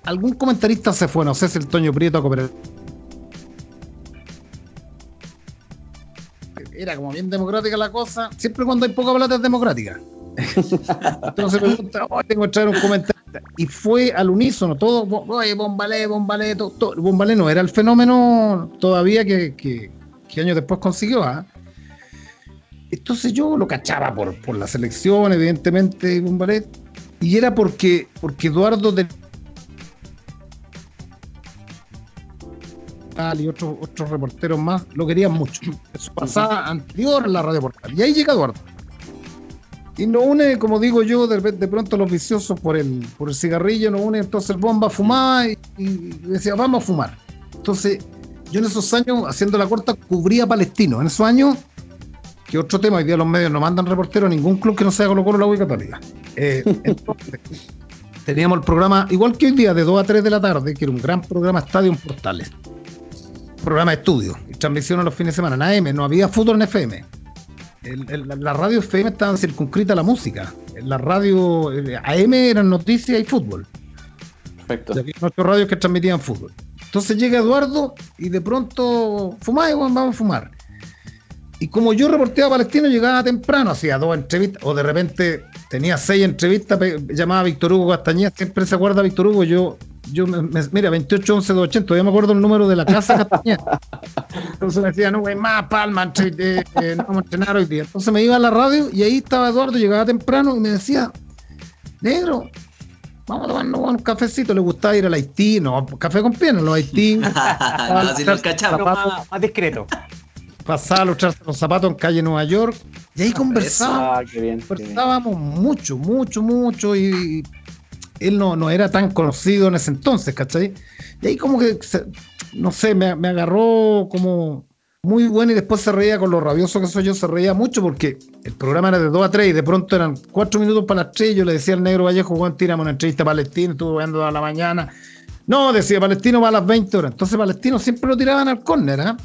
[SPEAKER 4] Algún comentarista se fue, no sé si el Toño Prieto a Era como bien democrática la cosa. Siempre cuando hay poca plata es democrática. Entonces me pregunta, tengo que traer un comentario. Y fue al unísono, todo, oye, bombalé, bombalé, todo, bombalé no era el fenómeno todavía que, que años después consiguió. ¿ah? Entonces yo lo cachaba por, por la selección, evidentemente, ballet, y era porque, porque Eduardo de y otros otros reporteros más lo querían mucho. Eso pasaba anterior en la radio portal. Y ahí llega Eduardo. Y nos une, como digo yo, de, de pronto los viciosos por el, por el cigarrillo, nos une entonces el bomba, fumaba y, y decía, vamos a fumar. Entonces yo en esos años, haciendo la corta, cubría Palestino. En esos años, que otro tema, hoy día los medios no mandan reporteros a ningún club que no sea Colo Colo la U Católica. Eh, entonces, teníamos el programa, igual que hoy día, de 2 a 3 de la tarde, que era un gran programa Estadio Portales. Programa de estudio y transmisión a los fines de semana. En AM, no había fútbol en FM. La radio FM estaba circunscrita a la música. La radio eh, AM eran noticias y fútbol. Perfecto. Y había otros radios que transmitían fútbol. Entonces llega Eduardo y de pronto, fumáis, vamos a fumar. Y como yo reporteaba a Palestino, llegaba temprano, hacía dos entrevistas, o de repente tenía seis entrevistas, llamaba a Víctor Hugo Castañeda, siempre se acuerda Víctor Hugo, yo yo me, mira, 28, 11, 280, todavía me acuerdo el número de la casa que Entonces me decía, no, güey, más palma, eh, eh, no vamos a entrenar hoy día. Entonces me iba a la radio y ahí estaba Eduardo, llegaba temprano y me decía, negro, vamos a tomarnos un cafecito, le gustaba ir al Haití, no, café con piedra, los Haití. no,
[SPEAKER 1] si lo más, más discreto.
[SPEAKER 4] Pasaba a lucharse los zapatos en calle Nueva York y ahí conversábamos, ah, conversábamos mucho, mucho, mucho y él no, no era tan conocido en ese entonces, ¿cachai? Y ahí como que, no sé, me, agarró como muy bueno y después se reía con lo rabioso que soy yo, se reía mucho porque el programa era de 2 a 3 y de pronto eran 4 minutos para las 3 yo le decía al negro Vallejo, Juan, tiramos una entrevista a Palestino, estuvo jugando a la mañana. No, decía Palestino va a las 20 horas. Entonces Palestino siempre lo tiraban al córner, ¿ah?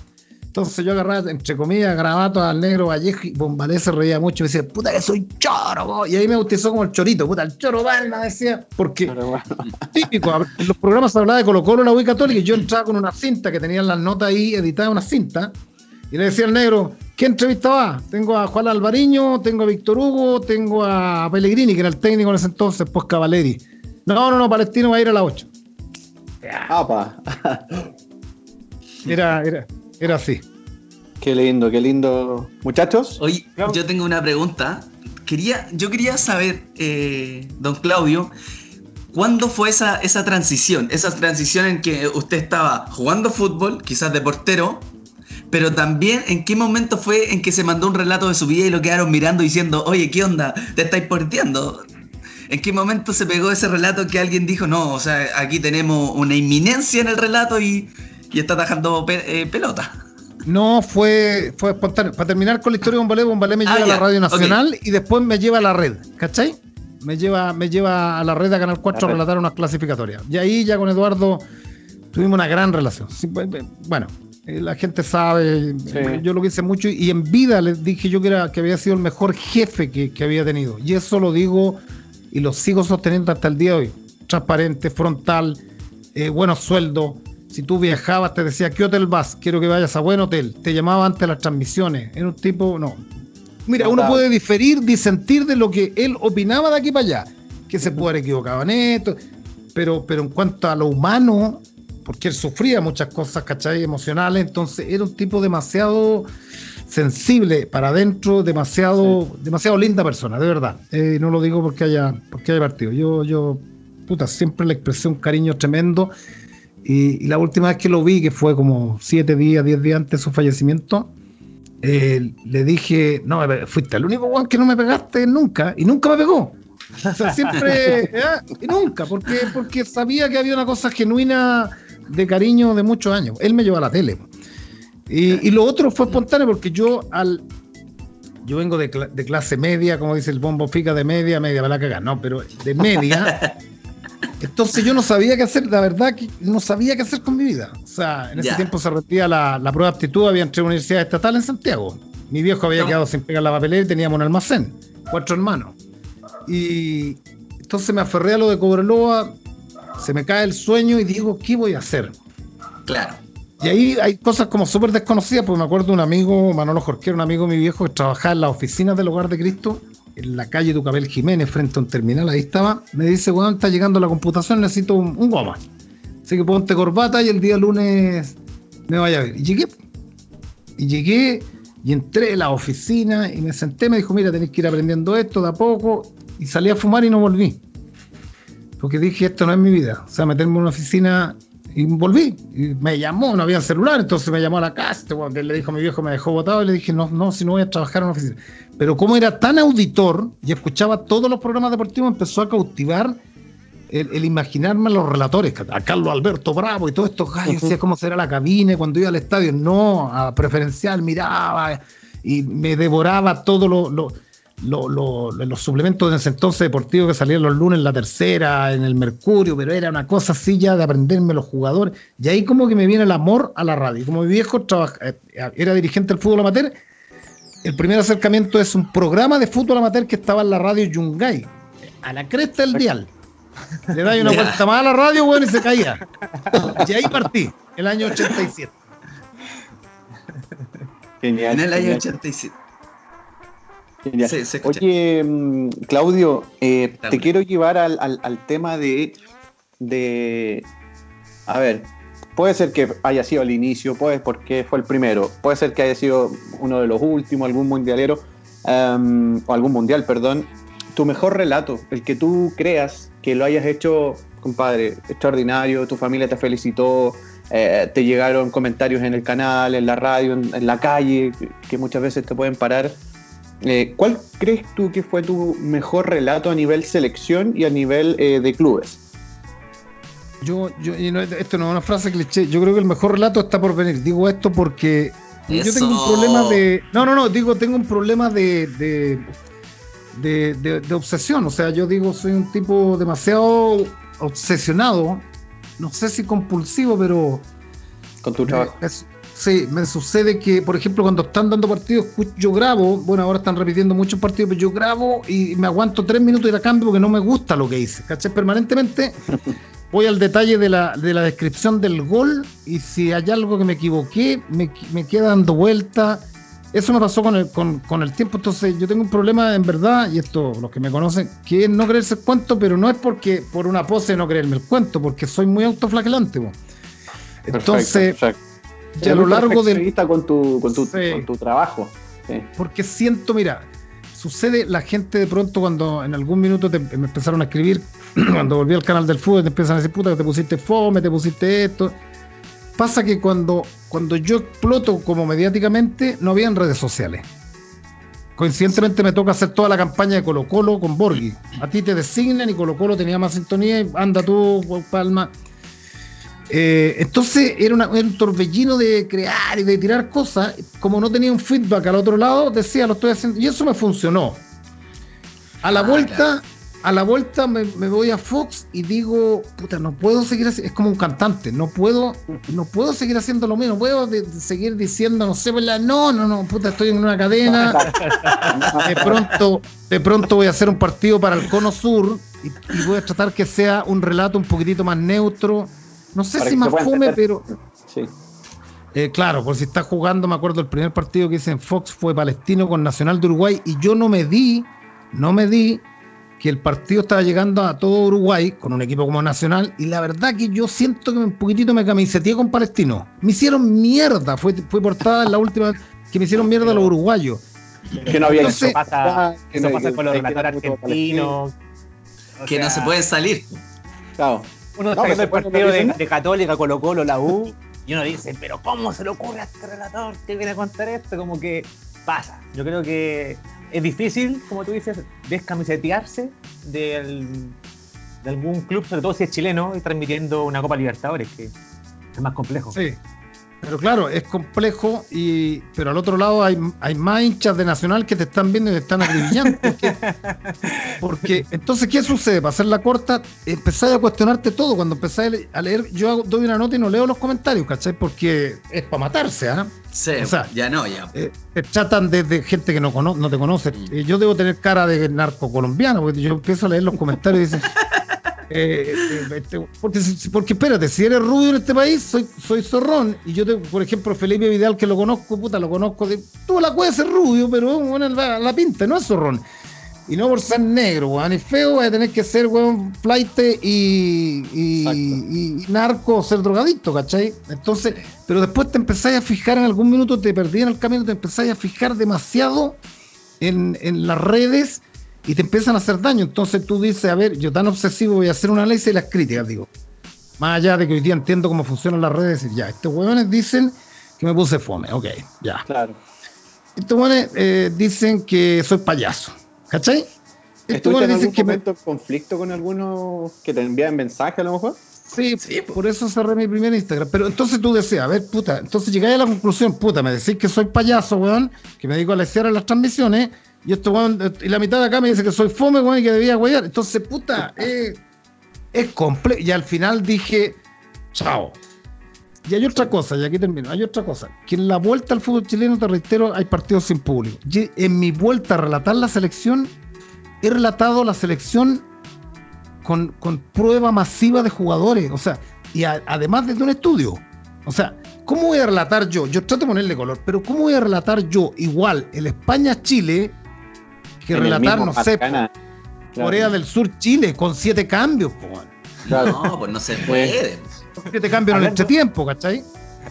[SPEAKER 4] Entonces yo agarraba, entre comillas, gravato al negro Vallejo y Bombalé se reía mucho y me decía, puta que soy choro, y ahí me bautizó como el chorito, puta, el choro Balma, decía, porque típico, en los programas se hablaba de Colo Colo, la U Católica, y yo entraba con una cinta que tenían las notas ahí editadas, una cinta, y le decía al negro, ¿qué entrevista va? Tengo a Juan Alvariño, tengo a Víctor Hugo, tengo a Pellegrini, que era el técnico en ese entonces, pues Cavaleri. No, no, no, Palestino va a ir a la 8. Era, era, era así.
[SPEAKER 2] Qué lindo, qué lindo. Muchachos.
[SPEAKER 3] Oye, yo tengo una pregunta. Quería, yo quería saber, eh, don Claudio, ¿cuándo fue esa, esa transición? Esa transición en que usted estaba jugando fútbol, quizás de portero, pero también en qué momento fue en que se mandó un relato de su vida y lo quedaron mirando diciendo, oye, ¿qué onda? ¿Te estáis porteando? ¿En qué momento se pegó ese relato que alguien dijo, no, o sea, aquí tenemos una inminencia en el relato y, y está atajando eh, pelota?
[SPEAKER 4] No, fue, fue espontáneo. Para terminar con la historia de Bombalé, Bombalé me ah, lleva a la Radio Nacional y después me lleva a la red, ¿cachai? Me lleva, me lleva a la red a Canal 4 a relatar unas clasificatorias. Y ahí ya con Eduardo tuvimos una gran relación. Bueno, eh, la gente sabe, yo lo hice mucho y en vida les dije yo que, era, que había sido el mejor jefe que, había tenido. Y eso lo digo y lo sigo sosteniendo hasta el día de hoy. Transparente, frontal, eh, buenos sueldos, si tú viajabas, te decía, ¿qué hotel vas? Quiero que vayas a buen hotel. Te llamaba antes las transmisiones. Era un tipo, no. Mira, uno puede diferir, disentir de lo que él opinaba de aquí para allá. Que se puede haber equivocado en esto. Pero, pero en cuanto a lo humano, porque él sufría muchas cosas, ¿cachai? Emocionales. Entonces era un tipo demasiado sensible para adentro, demasiado, demasiado linda persona, de verdad. Eh, no lo digo porque haya, porque haya partido. Yo, yo, puta, siempre le expresé un cariño tremendo y, la última vez que lo vi, que fue como siete días, diez días antes de su fallecimiento, eh, le dije, no, fuiste el único Juan que no me pegaste nunca, y nunca me pegó. O sea, siempre, ¿eh? y nunca, porque, porque sabía que había una cosa genuina de cariño de muchos años. Él me llevó a la tele. Y, y lo otro fue espontáneo, porque yo al... Yo vengo de, de clase media, como dice el bombo fica de media, media para la cagar, no, pero de media. Entonces yo no sabía qué hacer, la verdad que no sabía qué hacer con mi vida. O sea, en ese tiempo se retía la, prueba de aptitud, había entre universidades estatales en Santiago. Mi viejo había quedado sin pegar la papelera y teníamos un almacén, cuatro hermanos. Y entonces me aferré a lo de Cobreloa, se me cae el sueño y digo, ¿qué voy a hacer?
[SPEAKER 3] Claro.
[SPEAKER 4] Y ahí hay cosas como súper desconocidas, porque me acuerdo de un amigo, Manolo Jorquero, un amigo mi viejo, que trabajaba en las oficinas del Hogar de Cristo, en la calle Ducabel Jiménez, frente a un terminal, ahí estaba, me dice, weón, está llegando la computación, necesito un, goma. Así que ponte corbata y el día lunes me vaya a ver. Y llegué. Y llegué y entré a la oficina y me senté, me dijo, mira, tenéis que ir aprendiendo esto de a poco. Y salí a fumar y no volví. Porque dije, esto no es mi vida. O sea, meterme en una oficina y volví. Y me llamó, no había celular, entonces me llamó a la casa. Cuando le dijo a mi viejo, me dejó botado y le dije, no, no, si no voy a trabajar en una oficina. Pero como era tan auditor y escuchaba todos los programas deportivos, empezó a cautivar el, imaginarme a los relatores, a Carlos Alberto Bravo y todos estos gallos, decía cómo será la cabina cuando iba al estadio. No, a preferencial miraba y me devoraba todo lo los suplementos de ese entonces deportivos que salían los lunes en la tercera, en el Mercurio, pero era una cosa así ya de aprenderme los jugadores. Y ahí como que me viene el amor a la radio. Como mi viejo eh, era dirigente del fútbol amateur, el primer acercamiento es un programa de fútbol amateur que estaba en la radio Yungay, a la cresta del dial. Le da una vuelta más a la radio, bueno, y se caía. Y ahí partí, el año 87.
[SPEAKER 3] Genial. En el año 87.
[SPEAKER 2] Oye, mm, Claudio, eh, te quiero llevar al, tema de de, a ver, puede ser que haya sido el inicio, puede porque fue el primero, puede ser que haya sido uno de los últimos, algún mundialero, em, o algún mundial, perdón, tu mejor relato, el que tú creas que lo hayas hecho, compadre, extraordinario, tu familia te felicitó, eh, te llegaron comentarios en el canal, en la radio, en, la calle, que muchas veces te pueden parar. Eh, ¿Cuál crees tú que fue tu mejor relato a nivel selección y a nivel eh, de clubes?
[SPEAKER 4] Yo, yo esto no es una frase cliché, yo creo que el mejor relato está por venir. Digo esto porque yo tengo un problema de. No, no, no, digo, tengo un problema de, de, de, obsesión. O sea, yo digo, soy un tipo demasiado obsesionado, no sé si compulsivo, pero.
[SPEAKER 2] Con tu trabajo.
[SPEAKER 4] sí, me sucede que, por ejemplo, cuando están dando partidos, yo grabo, bueno, ahora están repitiendo muchos partidos, pero yo grabo y me aguanto tres minutos y la cambio porque no me gusta lo que hice, ¿caché? Permanentemente voy al detalle de la, de la descripción del gol y si hay algo que me equivoqué, me, me queda dando vuelta. Eso me pasó con el, con, con, el tiempo, entonces yo tengo un problema en verdad, y esto los que me conocen, que es no creerse el cuento, pero no es porque por una pose no creerme el cuento, porque soy muy autoflagelante. Entonces,
[SPEAKER 2] ya a lo largo de... Con tu, con tu, con tu trabajo.
[SPEAKER 4] Porque siento, mira, sucede la gente de pronto cuando en algún minuto me empezaron a escribir, cuando volví al canal del fútbol, te empiezan a decir, puta, que te pusiste fome, te pusiste esto. Pasa que cuando, cuando yo exploto como mediáticamente, no había en redes sociales. Coincidentemente me toca hacer toda la campaña de Colo Colo con Borghi. A ti te designan y Colo Colo tenía más sintonía y anda tú, Palma. Eh, entonces era, un torbellino de crear y de tirar cosas. Como no tenía un feedback al otro lado, decía, lo estoy haciendo. Y eso me funcionó. A la ah, vuelta, a la vuelta me, voy a Fox y digo, puta, no puedo seguir así. Es como un cantante, no puedo, no puedo seguir haciendo lo mismo. Puedo seguir diciendo, no sé, no, no, no, puta, estoy en una cadena. de pronto, de pronto voy a hacer un partido para el Cono Sur y, y voy a tratar que sea un relato un poquitito más neutro no sé si más fome, pero. Sí. Eh, claro, por si está jugando, me acuerdo el primer partido que hice en Fox fue Palestino con Nacional de Uruguay y yo no me di, no me di que el partido estaba llegando a todo Uruguay con un equipo como Nacional y la verdad que yo siento que un poquitito me camiseteé con Palestino. Me hicieron mierda, fue, fue portada en la última que me hicieron mierda los uruguayos.
[SPEAKER 1] Que no había eso pasa, eso pasa con los relatores argentinos.
[SPEAKER 3] Que no se pueden salir.
[SPEAKER 1] Claro. Uno está viendo el partido de, Católica, Colo Colo, la U, y uno dice, pero ¿cómo se le ocurre a este relator que viene a contar esto? Como que pasa. Yo creo que es difícil, como tú dices, descamisetearse de algún club, sobre todo si es chileno, y transmitiendo una Copa Libertadores, que es más complejo.
[SPEAKER 4] Sí, pero claro, es complejo, y, pero al otro lado hay, hay más hinchas de Nacional que te están viendo y te están acribillando. Porque, entonces, ¿qué sucede? Para hacer la corta, empezáis a cuestionarte todo. Cuando empezáis a leer, yo doy una nota y no leo los comentarios, ¿cachai? Porque es para matarse, ¿ah?
[SPEAKER 3] Sí, o sea, ya no, ya.
[SPEAKER 4] Eh, te tratan de, gente que no, no te conoce. Mm. Eh, yo debo tener cara de narco colombiano, porque yo empiezo a leer los comentarios y dicen. Eh, eh, este, porque, porque espérate, si eres rubio en este país, soy, soy zorrón. Y yo, te, por ejemplo, Felipe Vidal, que lo conozco, puta, lo conozco. De, tú la puedes ser rubio, pero bueno, la, la, pinta, no es zorrón. Y no por ser negro, weón. Es feo, vas a tener que ser, weón, flight y, y, narco, ser drogadicto, ¿cachai? Entonces, pero después te empezáis a fijar en algún minuto, te perdí en el camino, te empezáis a fijar demasiado en, en las redes y te empiezan a hacer daño. Entonces tú dices, a ver, yo tan obsesivo voy a hacer una análisis y las críticas, digo. Más allá de que hoy día entiendo cómo funcionan las redes, ya, estos huevones dicen que me puse fome, ok, ya.
[SPEAKER 2] Claro.
[SPEAKER 4] Estos huevones eh, dicen que soy payaso, ¿cachai?
[SPEAKER 2] Estos huevones dicen que momento conflicto con algunos que te envían mensajes a lo mejor?
[SPEAKER 4] Sí, sí, por eso cerré mi primer Instagram. Pero entonces tú decías, a ver, puta, entonces llegáis a la conclusión, puta, me decís que soy payaso, weón, que me dedico a lesear las transmisiones, y esto, y la mitad de acá me dice que soy fome, weón, y que debía guayar. Entonces, puta, eh, es complejo. Y al final dije, chao. Y hay otra cosa, y aquí termino, hay otra cosa. Que en la vuelta al fútbol chileno, te reitero, hay partidos sin público. Y en mi vuelta a relatar la selección, he relatado la selección con, con prueba masiva de jugadores. O sea, y además desde un estudio. O sea, ¿cómo voy a relatar yo? Yo trato de ponerle color, pero ¿cómo voy a relatar yo igual el España-Chile que relatar, no sé, Corea del Sur, Chile, con siete cambios,
[SPEAKER 3] No, pues no se puede.
[SPEAKER 4] Que te cambian en este tiempo, ¿cachai?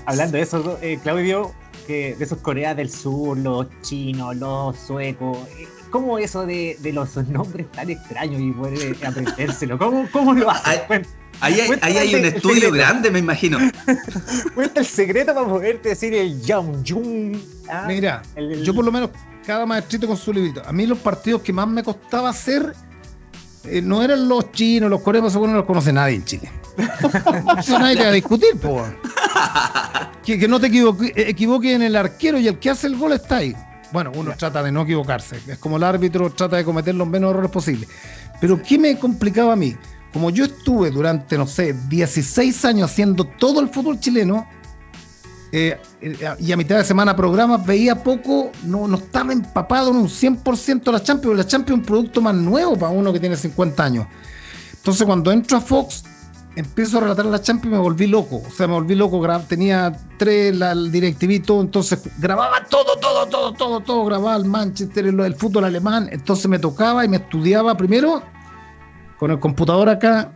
[SPEAKER 1] Hablando de eso, eh, Claudio, que de esos Coreas del Sur, los chinos, los suecos, eh, ¿cómo eso de, de los nombres tan extraños y poder aprendérselo? ¿Cómo, cómo lo haces?
[SPEAKER 3] Ahí hay, hay un estudio grande, me imagino.
[SPEAKER 1] Cuenta el secreto para poderte decir el Jung.
[SPEAKER 4] ¿ah? Mira, yo por lo menos cada maestrito con su librito. A mí los partidos que más me costaba hacer eh, no eran los chinos, los coreanos, seguro no los conoce nadie en Chile. Eso nadie te va a discutir, po. Que, no te equivoques equivoque en el arquero y el que hace el gol está ahí. Bueno, uno trata de no equivocarse. Es como el árbitro trata de cometer los menos errores posibles. Pero ¿qué me complicaba a mí? como yo estuve durante, no sé, 16 años haciendo todo el fútbol chileno, eh, eh, y a mitad de semana programas, veía poco, no, no estaba empapado en un 100% de la Champions. La Champions es un producto más nuevo para uno que tiene 50 años. Entonces, cuando entro a Fox, empiezo a relatar la Champions y me volví loco. O sea, me volví loco. Tenía tres, la, el DirecTV, todo. Entonces, grababa todo, todo, todo, todo, todo. Grababa el Manchester, el, fútbol alemán. Entonces, me tocaba y me estudiaba primero con el computador acá.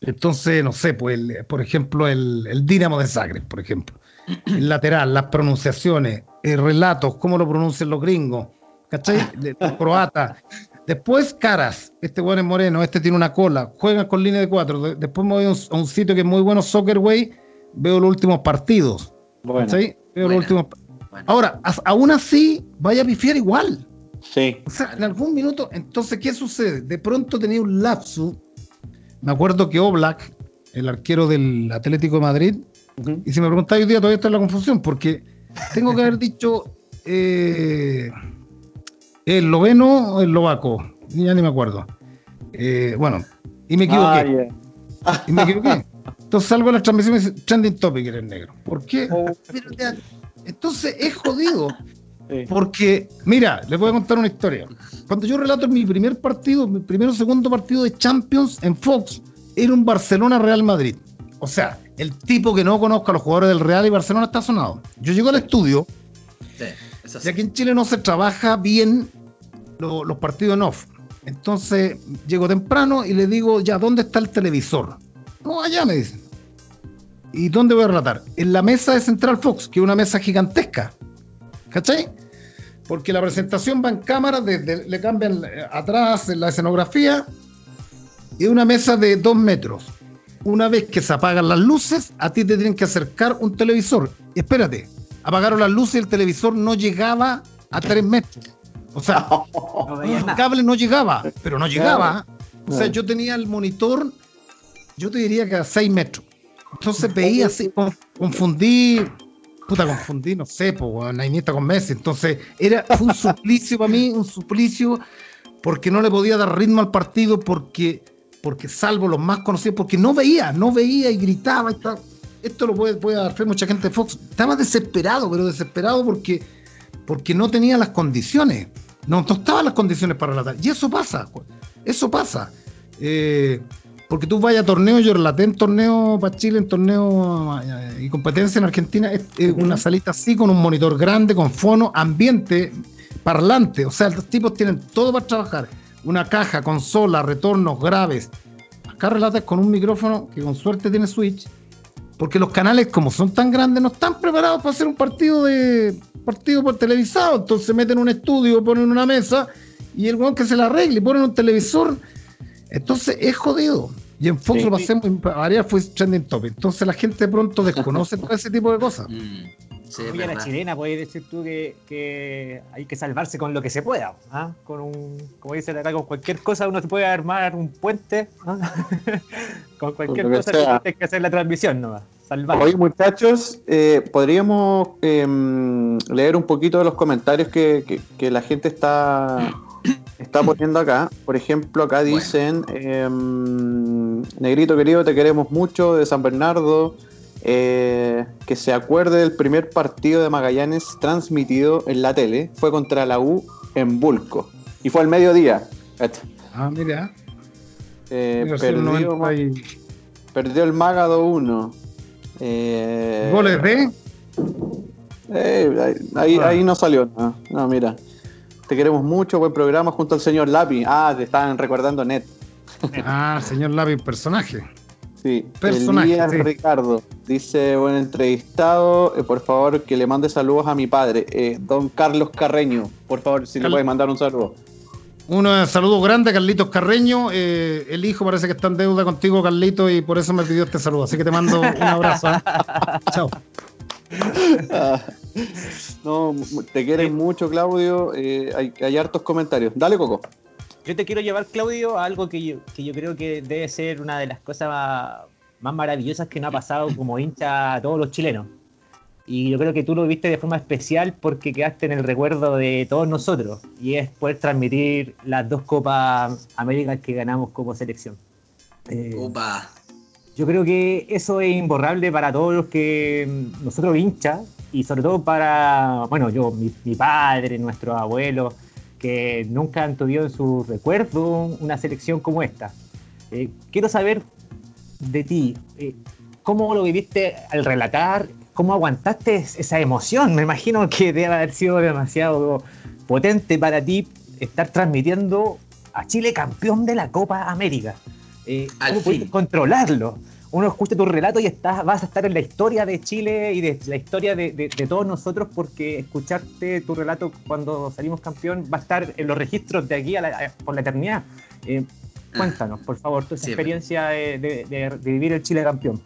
[SPEAKER 4] Entonces, no sé, pues, por ejemplo, el, el Dinamo de Zagreb, por ejemplo. El lateral, las pronunciaciones, el relatos, cómo lo pronuncian los gringos, ¿cachai? Los croatas. Después, caras. Este bueno es moreno, este tiene una cola. Juegan con línea de cuatro. Después me voy a un, sitio que es muy bueno, Soccerway. Veo los últimos partidos. ¿cachai? Veo los últimos. Ahora, aún así, vaya a pifiar igual.
[SPEAKER 2] Sí.
[SPEAKER 4] O sea, en algún minuto, entonces, ¿qué sucede? De pronto tenía un lapsus. Me acuerdo que Oblak, el arquero del Atlético de Madrid, y si me preguntáis hoy día todavía está en la confusión, porque tengo que haber dicho eh, el loveno o el lobaco, ya ni me acuerdo. Eh, bueno, y me equivoqué. Ah, y me equivoqué. Entonces salgo a la transmisión y me dice, trending topic eres negro. ¿Por qué? Oh. entonces es jodido. Porque, mira, les voy a contar una historia. Cuando yo relato mi primer partido, mi primer o segundo partido de Champions en Fox, era un Barcelona-Real Madrid. O sea, el tipo que no conozca a los jugadores del Real y Barcelona está sonado. Yo llego al estudio, sí, y aquí en Chile no se trabaja bien los partidos en off. Entonces llego temprano y le digo, ya, ¿dónde está el televisor? No, allá me dicen. ¿Y dónde voy a relatar? En la mesa de Central Fox, que es una mesa gigantesca. ¿Cachai? Porque la presentación va en cámara, le cambian eh, atrás en la escenografía y una mesa de dos metros. Una vez que se apagan las luces, a ti te tienen que acercar un televisor. Y espérate, apagaron las luces y el televisor no llegaba a tres metros. O sea, el cable no llegaba, pero no llegaba. O sea, yo tenía el monitor, yo te diría que a seis metros. Entonces veía así, confundí, puta, confundí, no sé, pues, Nainiesta con Messi. Entonces, era, fue un suplicio para mí, un suplicio, porque no le podía dar ritmo al partido, porque, porque salvo los más conocidos, porque no veía, no veía y gritaba. esto lo puede, puede dar fe mucha gente de Fox. Estaba desesperado, pero desesperado porque, porque no tenía las condiciones. No, no estaban las condiciones para relatar. Y eso pasa, eso pasa. Eh, porque tú vayas a torneo, yo relaté en torneo para Chile, en torneo eh, y competencia en Argentina, es, una salita así con un monitor grande, con fono, ambiente, parlante. O sea, los tipos tienen todo para trabajar. Una caja, consola, retornos graves. Acá relatas con un micrófono que con suerte tiene switch. Porque los canales, como son tan grandes, no están preparados para hacer un partido de partido por televisado. Entonces meten un estudio, ponen una mesa y el weón que se la arregle, ponen un televisor. Entonces es jodido. Y en Fox lo pasé muy varias fue trending topic. Entonces la gente de pronto desconoce todo ese tipo de cosas. Mm,
[SPEAKER 1] sí, la chilena, puedes decir tú que, hay que salvarse con lo que se pueda. ¿ah? Con un, como dice acá, con cualquier cosa uno se puede armar un puente. ¿ah? con cualquier cosa hay que hacer la transmisión nomás.
[SPEAKER 2] Oye, muchachos, eh, podríamos em, leer un poquito de los comentarios que, que la gente está está poniendo acá. Por ejemplo, acá dicen, em, Negrito querido, te queremos mucho, de San Bernardo. Eh, que se acuerde del primer partido de Magallanes transmitido en la tele. Fue contra la U en Bulco. Y fue al mediodía.
[SPEAKER 4] Ah, mira.
[SPEAKER 2] Eh, perdió, el Magado 1.
[SPEAKER 4] Eh, ¿Goles de?
[SPEAKER 2] Eh, ahí, ahí, ah. no salió nada. No, mira. Te queremos mucho, buen programa junto al señor Lapi. Ah, te estaban recordando net.
[SPEAKER 4] Ah, señor Lavi, personaje.
[SPEAKER 2] Sí, personaje. Ricardo dice: Buen entrevistado, eh, por favor que le mande saludos a mi padre, eh, don Carlos Carreño. Por favor, si le puede mandar un saludo.
[SPEAKER 4] Un eh, saludo grande, Carlitos Carreño. el hijo parece que está en deuda contigo, Carlito, y por eso me pidió este saludo. Así que te mando un abrazo. Chao.
[SPEAKER 2] no, te quieren mucho, Claudio. hay, hay hartos comentarios. Dale, Coco.
[SPEAKER 1] Yo te quiero llevar, Claudio, a algo que yo, que yo creo que debe ser una de las cosas más, maravillosas que nos ha pasado como hincha a todos los chilenos. Y yo creo que tú lo viste de forma especial porque quedaste en el recuerdo de todos nosotros. Y es poder transmitir las dos Copas Américas que ganamos como selección.
[SPEAKER 3] Eh, Opa.
[SPEAKER 1] Yo creo que eso es imborrable para todos los que nosotros hinchas y sobre todo para, bueno, yo, mi, mi padre, nuestros abuelos, que nunca han tenido en su recuerdo una selección como esta. Eh, quiero saber de ti, eh, ¿cómo lo viviste al relatar? ¿Cómo aguantaste esa emoción? Me imagino que debe haber sido demasiado potente para ti estar transmitiendo a Chile campeón de la Copa América. Eh, ¿Cómo pudiste controlarlo? Uno escucha tu relato y estás, vas a estar en la historia de Chile y de la historia de, todos nosotros porque escucharte tu relato cuando salimos campeón va a estar en los registros de aquí por la eternidad. Eh, cuéntanos, por favor, tu experiencia de, vivir el Chile campeón.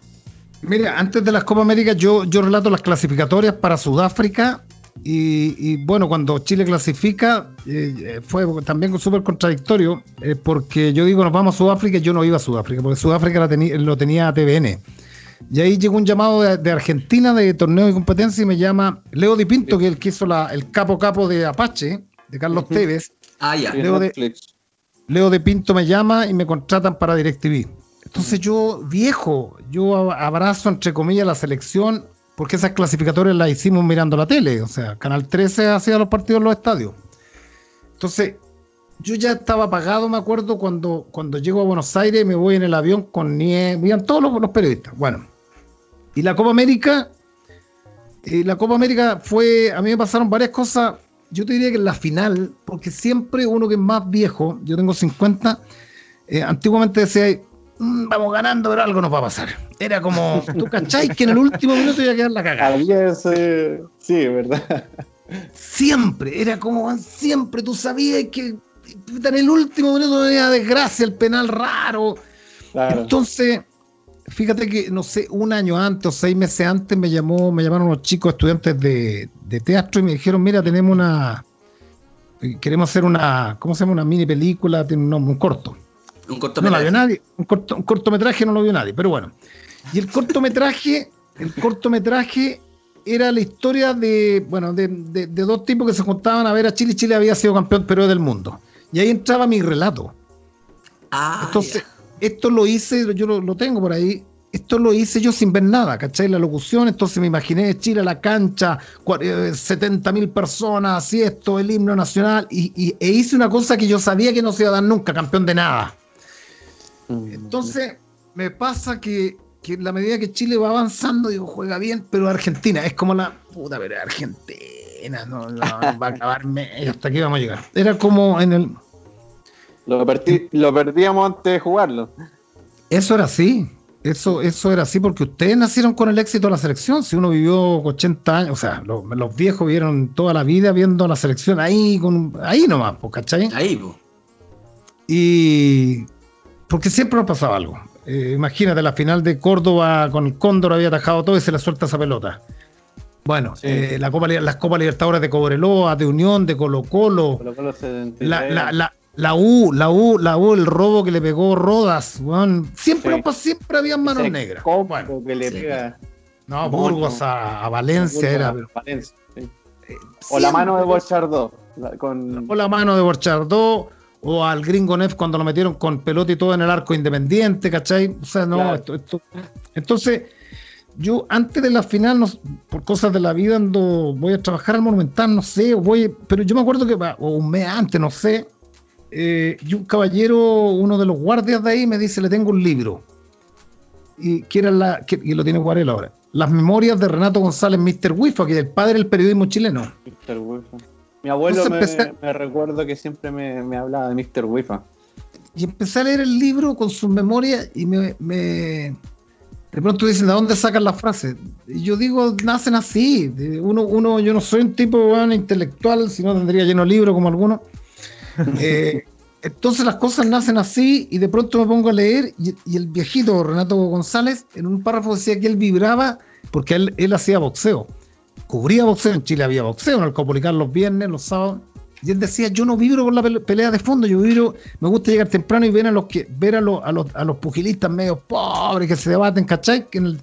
[SPEAKER 4] Mira, antes de las Copa América yo, yo relato las clasificatorias para Sudáfrica y, bueno, cuando Chile clasifica, eh, eh, fue también súper contradictorio, eh, porque yo digo, nos vamos a Sudáfrica y yo no iba a Sudáfrica, porque Sudáfrica lo tenía TVN. Y ahí llegó un llamado de, Argentina de torneo y competencia y me llama Leo Di Pinto, que es el que hizo la, el capo capo de Apache, de Carlos Tevez.
[SPEAKER 3] Ah, ya.
[SPEAKER 4] Leo de, Leo de Pinto me llama y me contratan para DirecTV. Entonces yo, viejo, yo abrazo entre comillas la selección porque esas clasificatorias las hicimos mirando la tele, o sea, Canal 13 hacía los partidos en los estadios. Entonces, yo ya estaba apagado, me acuerdo, cuando, cuando llego a Buenos Aires, me voy en el avión con nieve, veían todos los, periodistas. Bueno, y la Copa América, y la Copa América fue, a mí me pasaron varias cosas, yo te diría que en la final, porque siempre uno que es más viejo, yo tengo 50, eh, antiguamente decía, Mm, vamos ganando, pero algo nos va a pasar. Era como, ¿tú cacháis que en el último minuto iba a quedar la cagada?
[SPEAKER 2] sí, verdad.
[SPEAKER 4] Siempre, era como, siempre, tú sabías que en el último minuto venía desgracia, el penal raro. Entonces, fíjate que, no sé, un año antes o seis meses antes me llamó, me llamaron los chicos estudiantes de, teatro y me dijeron, mira, tenemos una, queremos hacer una, ¿cómo se llama? Una mini película, tiene un nombre, un corto
[SPEAKER 3] un cortometraje.
[SPEAKER 4] No la vio nadie. Un, cortometraje no lo vio nadie, pero bueno. Y el cortometraje, el cortometraje era la historia de, bueno, de, dos tipos que se juntaban a ver a Chile. Chile había sido campeón pero del mundo. Y ahí entraba mi relato.
[SPEAKER 3] Ah,
[SPEAKER 4] Entonces, esto lo hice, yo lo, tengo por ahí. Esto lo hice yo sin ver nada, ¿cachai? La locución, entonces me imaginé Chile a la cancha, 70 eh, mil personas, así esto, el himno nacional, y, e hice una cosa que yo sabía que no se iba a dar nunca, campeón de nada. Mm, Entonces, me pasa que, que en la medida que Chile va avanzando, digo, juega bien, pero Argentina es como la puta, pero Argentina, no, no, va a acabarme, hasta aquí vamos a llegar. Era como en el.
[SPEAKER 2] Lo, lo perdíamos antes de jugarlo.
[SPEAKER 4] Eso era así. Eso, eso era así porque ustedes nacieron con el éxito de la selección. Si uno vivió 80 años, o sea, los, viejos vivieron toda la vida viendo la selección ahí, con, ahí nomás, ¿cachai?
[SPEAKER 3] Ahí, pues.
[SPEAKER 4] Y, porque siempre nos pasaba algo. Eh, imagínate, la final de Córdoba con el Cóndor había atajado todo y se le suelta esa pelota. Bueno, eh, la Copa, las Copas Libertadores de Cobreloa, de Unión, de Colo Colo. la, U, la U, la U, el robo que le pegó Rodas, siempre, siempre había manos negras.
[SPEAKER 2] que le pega.
[SPEAKER 4] No, Burgos a, Valencia era.
[SPEAKER 2] o la mano de Borchardó. Con...
[SPEAKER 4] O la mano de Borchardó o al Gringo Neff cuando lo metieron con pelota y todo en el arco independiente, ¿cachai? O sea, no, esto, esto. Entonces, yo antes de la final, por cosas de la vida, ando, voy a trabajar al Monumental, no sé, voy, pero yo me acuerdo que, o un mes antes, no sé, eh, y un caballero, uno de los guardias de ahí, me dice, le tengo un libro. Y, que era la, y lo tiene Guarela ahora. Las memorias de Renato González, Mr. Wifa, que es el padre del periodismo chileno.
[SPEAKER 2] Mr. Mi abuelo me, recuerdo que siempre me, hablaba de Mr. Wifa.
[SPEAKER 4] y empecé a leer el libro con sus memorias y me, de pronto dicen, ¿de dónde sacan las frases? Y yo digo, nacen así. Uno, uno, yo no soy un tipo intelectual, si no tendría lleno de libros como algunos. Eh, entonces las cosas nacen así y de pronto me pongo a leer y, el viejito Renato González en un párrafo decía que él vibraba porque él, él hacía boxeo. Cubría boxeo, en Chile había boxeo, en el Copulicar los viernes, los sábados. Y él decía, yo no vibro con la pelea de fondo, yo vibro, me gusta llegar temprano y ver a los que, ver a los, a los, a los pugilistas medio pobres que se debaten, ¿cachai? Que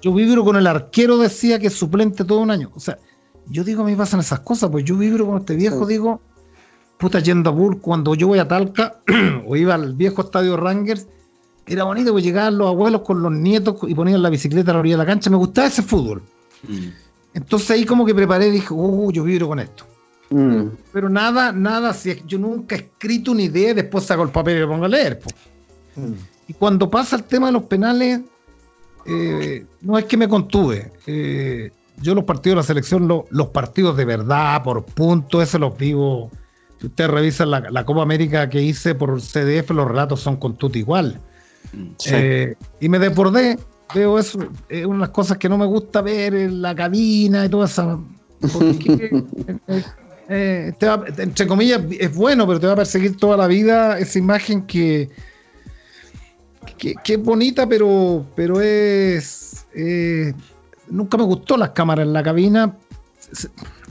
[SPEAKER 4] yo vibro con el arquero, decía que es suplente todo un año. O sea, yo digo, a mí me pasan esas cosas, pues yo vibro con este viejo, digo, puta yendo a Bull, cuando yo voy a Talca o iba al viejo estadio Rangers, era bonito, pues llegaban los abuelos con los nietos y ponían la bicicleta a la orilla de la cancha, me gustaba ese fútbol. Mm. Entonces ahí como que preparé y dije, uh, yo vibro con esto. Mm. Pero nada, nada, si yo nunca he escrito una idea y después saco el papel y lo pongo a leer. Mm. Y cuando pasa el tema de los penales, eh, no es que me contuve. Eh, yo los partidos de la selección, los partidos de verdad, por punto, ese los vivo si usted revisa la, Copa América que hice por CDF, los relatos son con tuto igual. Eh, y me desbordé, veo eso, es una de las cosas que no me gusta ver en la cabina y todo eso. Porque, eh, eh, entre comillas, es bueno, pero te va a perseguir toda la vida esa imagen que, que, es bonita, pero, pero es. nunca me gustó las cámaras en la cabina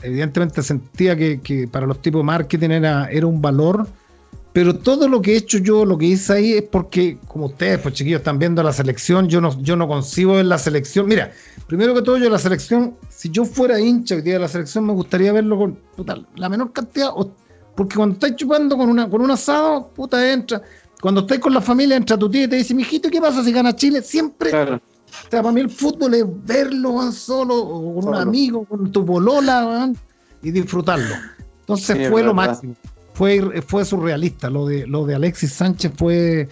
[SPEAKER 4] evidentemente sentía que, para los tipos de marketing era, era un valor, pero todo lo que he hecho yo, lo que hice ahí es porque, como ustedes, pues chiquillos, están viendo la selección, yo no, yo no concibo en la selección. Mira, primero que todo, yo la selección, si yo fuera hincha hoy día de la selección, me gustaría verlo con la menor cantidad, porque cuando estáis chupando con, una, con un asado, puta, entra. Cuando estáis con la familia, entra tu tía y te dice, mijito, ¿qué pasa si gana Chile? Siempre. O sea, para mí el fútbol es verlo solo, o con un amigo, con tu bolola, y disfrutarlo. Entonces fue lo máximo. Fue, fue surrealista. Lo de, lo de Alexis Sánchez fue.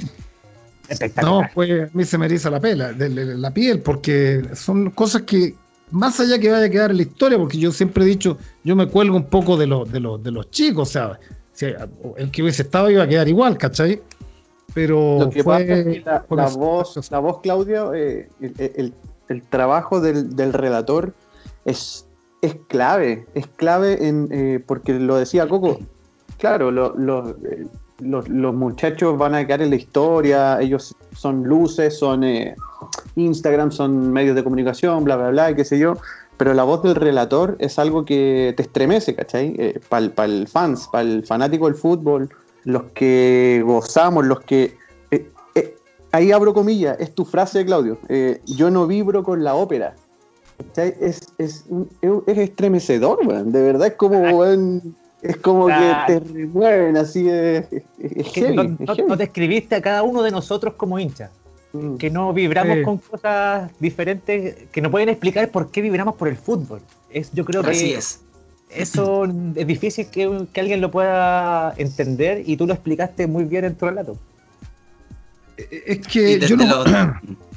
[SPEAKER 4] No, fue, a mí se me eriza la, pela, de, la piel, porque son cosas que, más allá que vaya a quedar en la historia, porque yo siempre he dicho, yo me cuelgo un poco de, lo, de, de los chicos, o sea, el que hubiese estado iba a quedar igual, ¿cachai? Pero
[SPEAKER 2] fue, la, voz, la voz, Claudio, eh, el, trabajo del, relator es, es clave, es clave en, eh, porque lo decía Coco, claro, eh, los, muchachos van a quedar en la historia, ellos son luces, son Instagram, son medios de comunicación, bla, bla, bla, qué sé yo, pero la voz del relator es algo que te estremece, ¿cachai? Para el fans, para el fanático del fútbol, los que gozamos, los que... Eh, eh, ahí abro comillas, es tu frase, Claudio. Eh, yo no vibro con la ópera. Es, es, es, estremecedor, de verdad es como, es como que te remueven así. Es,
[SPEAKER 1] no, te escribiste a cada uno de nosotros como hincha. Mm. Que no vibramos con cosas diferentes, que no pueden explicar por qué vibramos por el fútbol. Es, yo creo que
[SPEAKER 3] Así es
[SPEAKER 1] eso es difícil que, alguien lo pueda entender y tú lo explicaste muy bien en tu relato.
[SPEAKER 4] Es que yo no...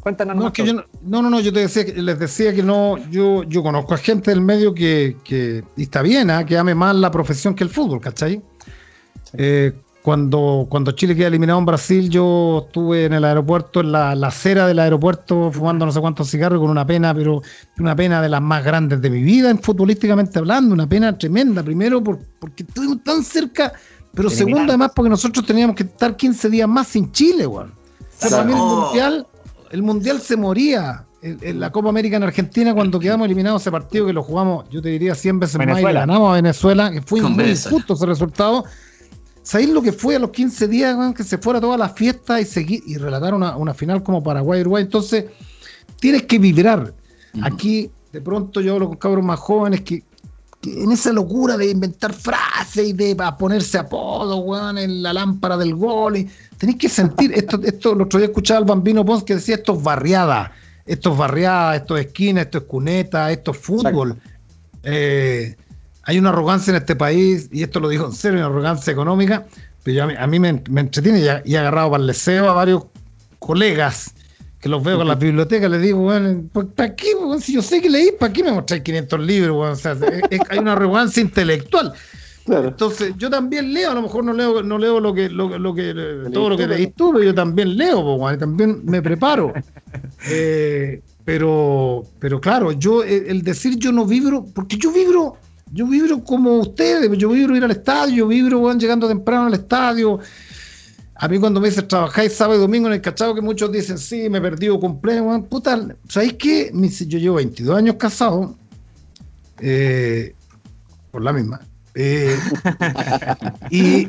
[SPEAKER 1] Cuéntanos.
[SPEAKER 4] No, no, no, yo te decía, les decía que no, yo, yo conozco a gente del medio que, que y está bien, ¿eh? que ame más la profesión que el fútbol, ¿cachai? Eh, cuando, cuando Chile queda eliminado en Brasil, yo estuve en el aeropuerto, en la, acera del aeropuerto, fumando no sé cuántos cigarros con una pena, pero una pena de las más grandes de mi vida, en futbolísticamente hablando, una pena tremenda. Primero, porque estuvimos tan cerca, pero segundo, además, porque nosotros teníamos que estar 15 días más sin Chile, weón. el mundial, el mundial se moría. En, la Copa América en Argentina, cuando quedamos eliminados ese partido que lo jugamos, yo te diría 100 veces más y ganamos a Venezuela, que fue muy injusto ese resultado ¿Sabéis lo que fue a los 15 días, que se fuera toda la fiesta y seguir y relatar una, final como Paraguay-Uruguay? Entonces, tienes que vibrar. Aquí, de pronto, yo hablo con cabros más jóvenes que, en esa locura de inventar frases y de ponerse apodo, weón, en la lámpara del gol. Y, tenéis que sentir, esto, esto, el otro día escuchaba al Bambino Pons que decía esto es barriada, esto es barriada, esto es esquina, esto es cuneta, esto es fútbol. Eh, hay una arrogancia en este país, y esto lo digo en serio, una arrogancia económica, pero a, mí, me, entretiene y, he agarrado para el deseo a varios colegas que los veo con la biblioteca, les digo, bueno, ¿para qué? si yo sé que leí, ¿para qué me mostráis 500 libros? O sea, hay una arrogancia intelectual. Entonces, yo también leo, a lo mejor no leo, no leo lo que, lo, que todo lo que leís tú, pero yo también leo, también me preparo. Eh, pero, pero claro, yo el decir yo no vibro, porque yo vibro, yo vibro como ustedes, yo vibro ir al estadio, yo vibro llegando temprano al estadio. A mí cuando me dicen trabajáis sábado y domingo en el cachado, que muchos dicen, sí, me perdí o cumpleaños, puta, ¿sabéis qué? Yo llevo 22 años casado, eh, por la misma. Eh, y,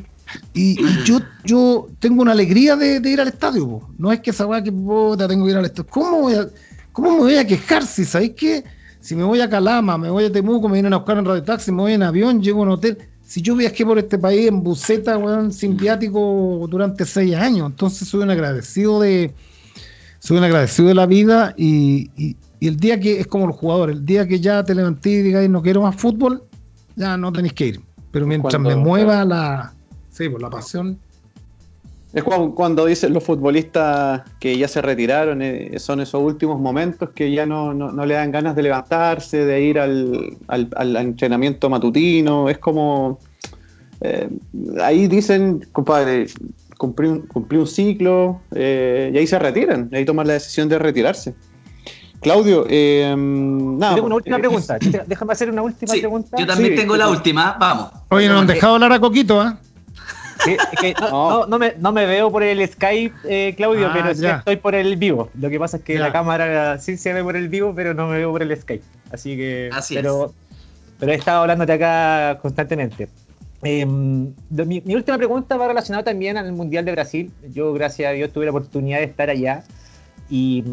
[SPEAKER 4] yo, tengo una alegría de, ir al estadio. No es que esa weá que puta, tengo que ir al estadio. ¿Cómo, ¿Cómo me voy a quejar si sabéis que si me voy a Calama, me voy a Temuco, me vienen a buscar en Radio Taxi, me voy en avión, llego a un hotel? Si yo viajé por este país en buceta, weón, sin viático durante seis años, entonces soy un agradecido de, soy un agradecido de la vida y, el día que es como los jugadores, el día que ya te levanté y digáis no quiero más fútbol, ya no tenéis que ir. Pero mientras me mueva la, sí, pues, la pasión.
[SPEAKER 2] Es cuando, dicen los futbolistas que ya se retiraron, eh, son esos últimos momentos que ya no, le dan ganas de levantarse, de ir al, entrenamiento matutino. Es como. Eh, ahí dicen, compadre, cumplí un, un ciclo eh, y ahí se retiran, ahí toman la decisión de retirarse. Claudio, eh,
[SPEAKER 1] nada. Tengo una última pregunta. Déjame hacer una última pregunta.
[SPEAKER 3] Yo también tengo la última, vamos.
[SPEAKER 4] Oye, nos han dejado hablar a Coquito, ¿eh?
[SPEAKER 1] No, no, me, no, me, veo por el Skype, eh, Claudio, ah, pero sí estoy por el vivo. Lo que pasa es que la cámara sí se ve por el vivo, pero no me veo por el Skype. Así que.
[SPEAKER 3] Así
[SPEAKER 1] pero, pero he estado hablándote acá constantemente. Em, mi, última pregunta va relacionada también al Mundial de Brasil. Yo, gracias a Dios, tuve la oportunidad de estar allá. Y,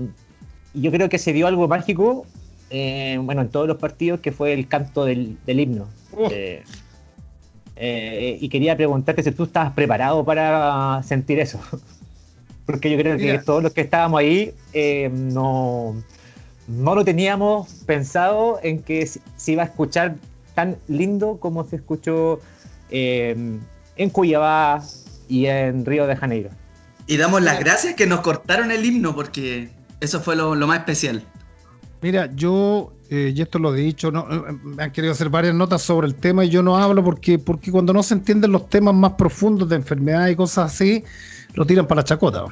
[SPEAKER 1] yo creo que se dio algo mágico, eh, bueno, en todos los partidos, que fue el canto del, himno. Eh, eh, y quería preguntarte si tú estabas preparado para sentir eso. Porque yo creo que todos los que estábamos ahí no, no lo teníamos pensado en que se iba a escuchar tan lindo como se escuchó en Cuyabá y en Río de Janeiro.
[SPEAKER 3] Y damos las gracias que nos cortaron el himno porque eso fue lo, más especial.
[SPEAKER 4] Mira, yo, eh, y esto lo he dicho, no, eh, me han querido hacer varias notas sobre el tema y yo no hablo porque, porque cuando no se entienden los temas más profundos de enfermedad y cosas así, lo tiran para la chacota.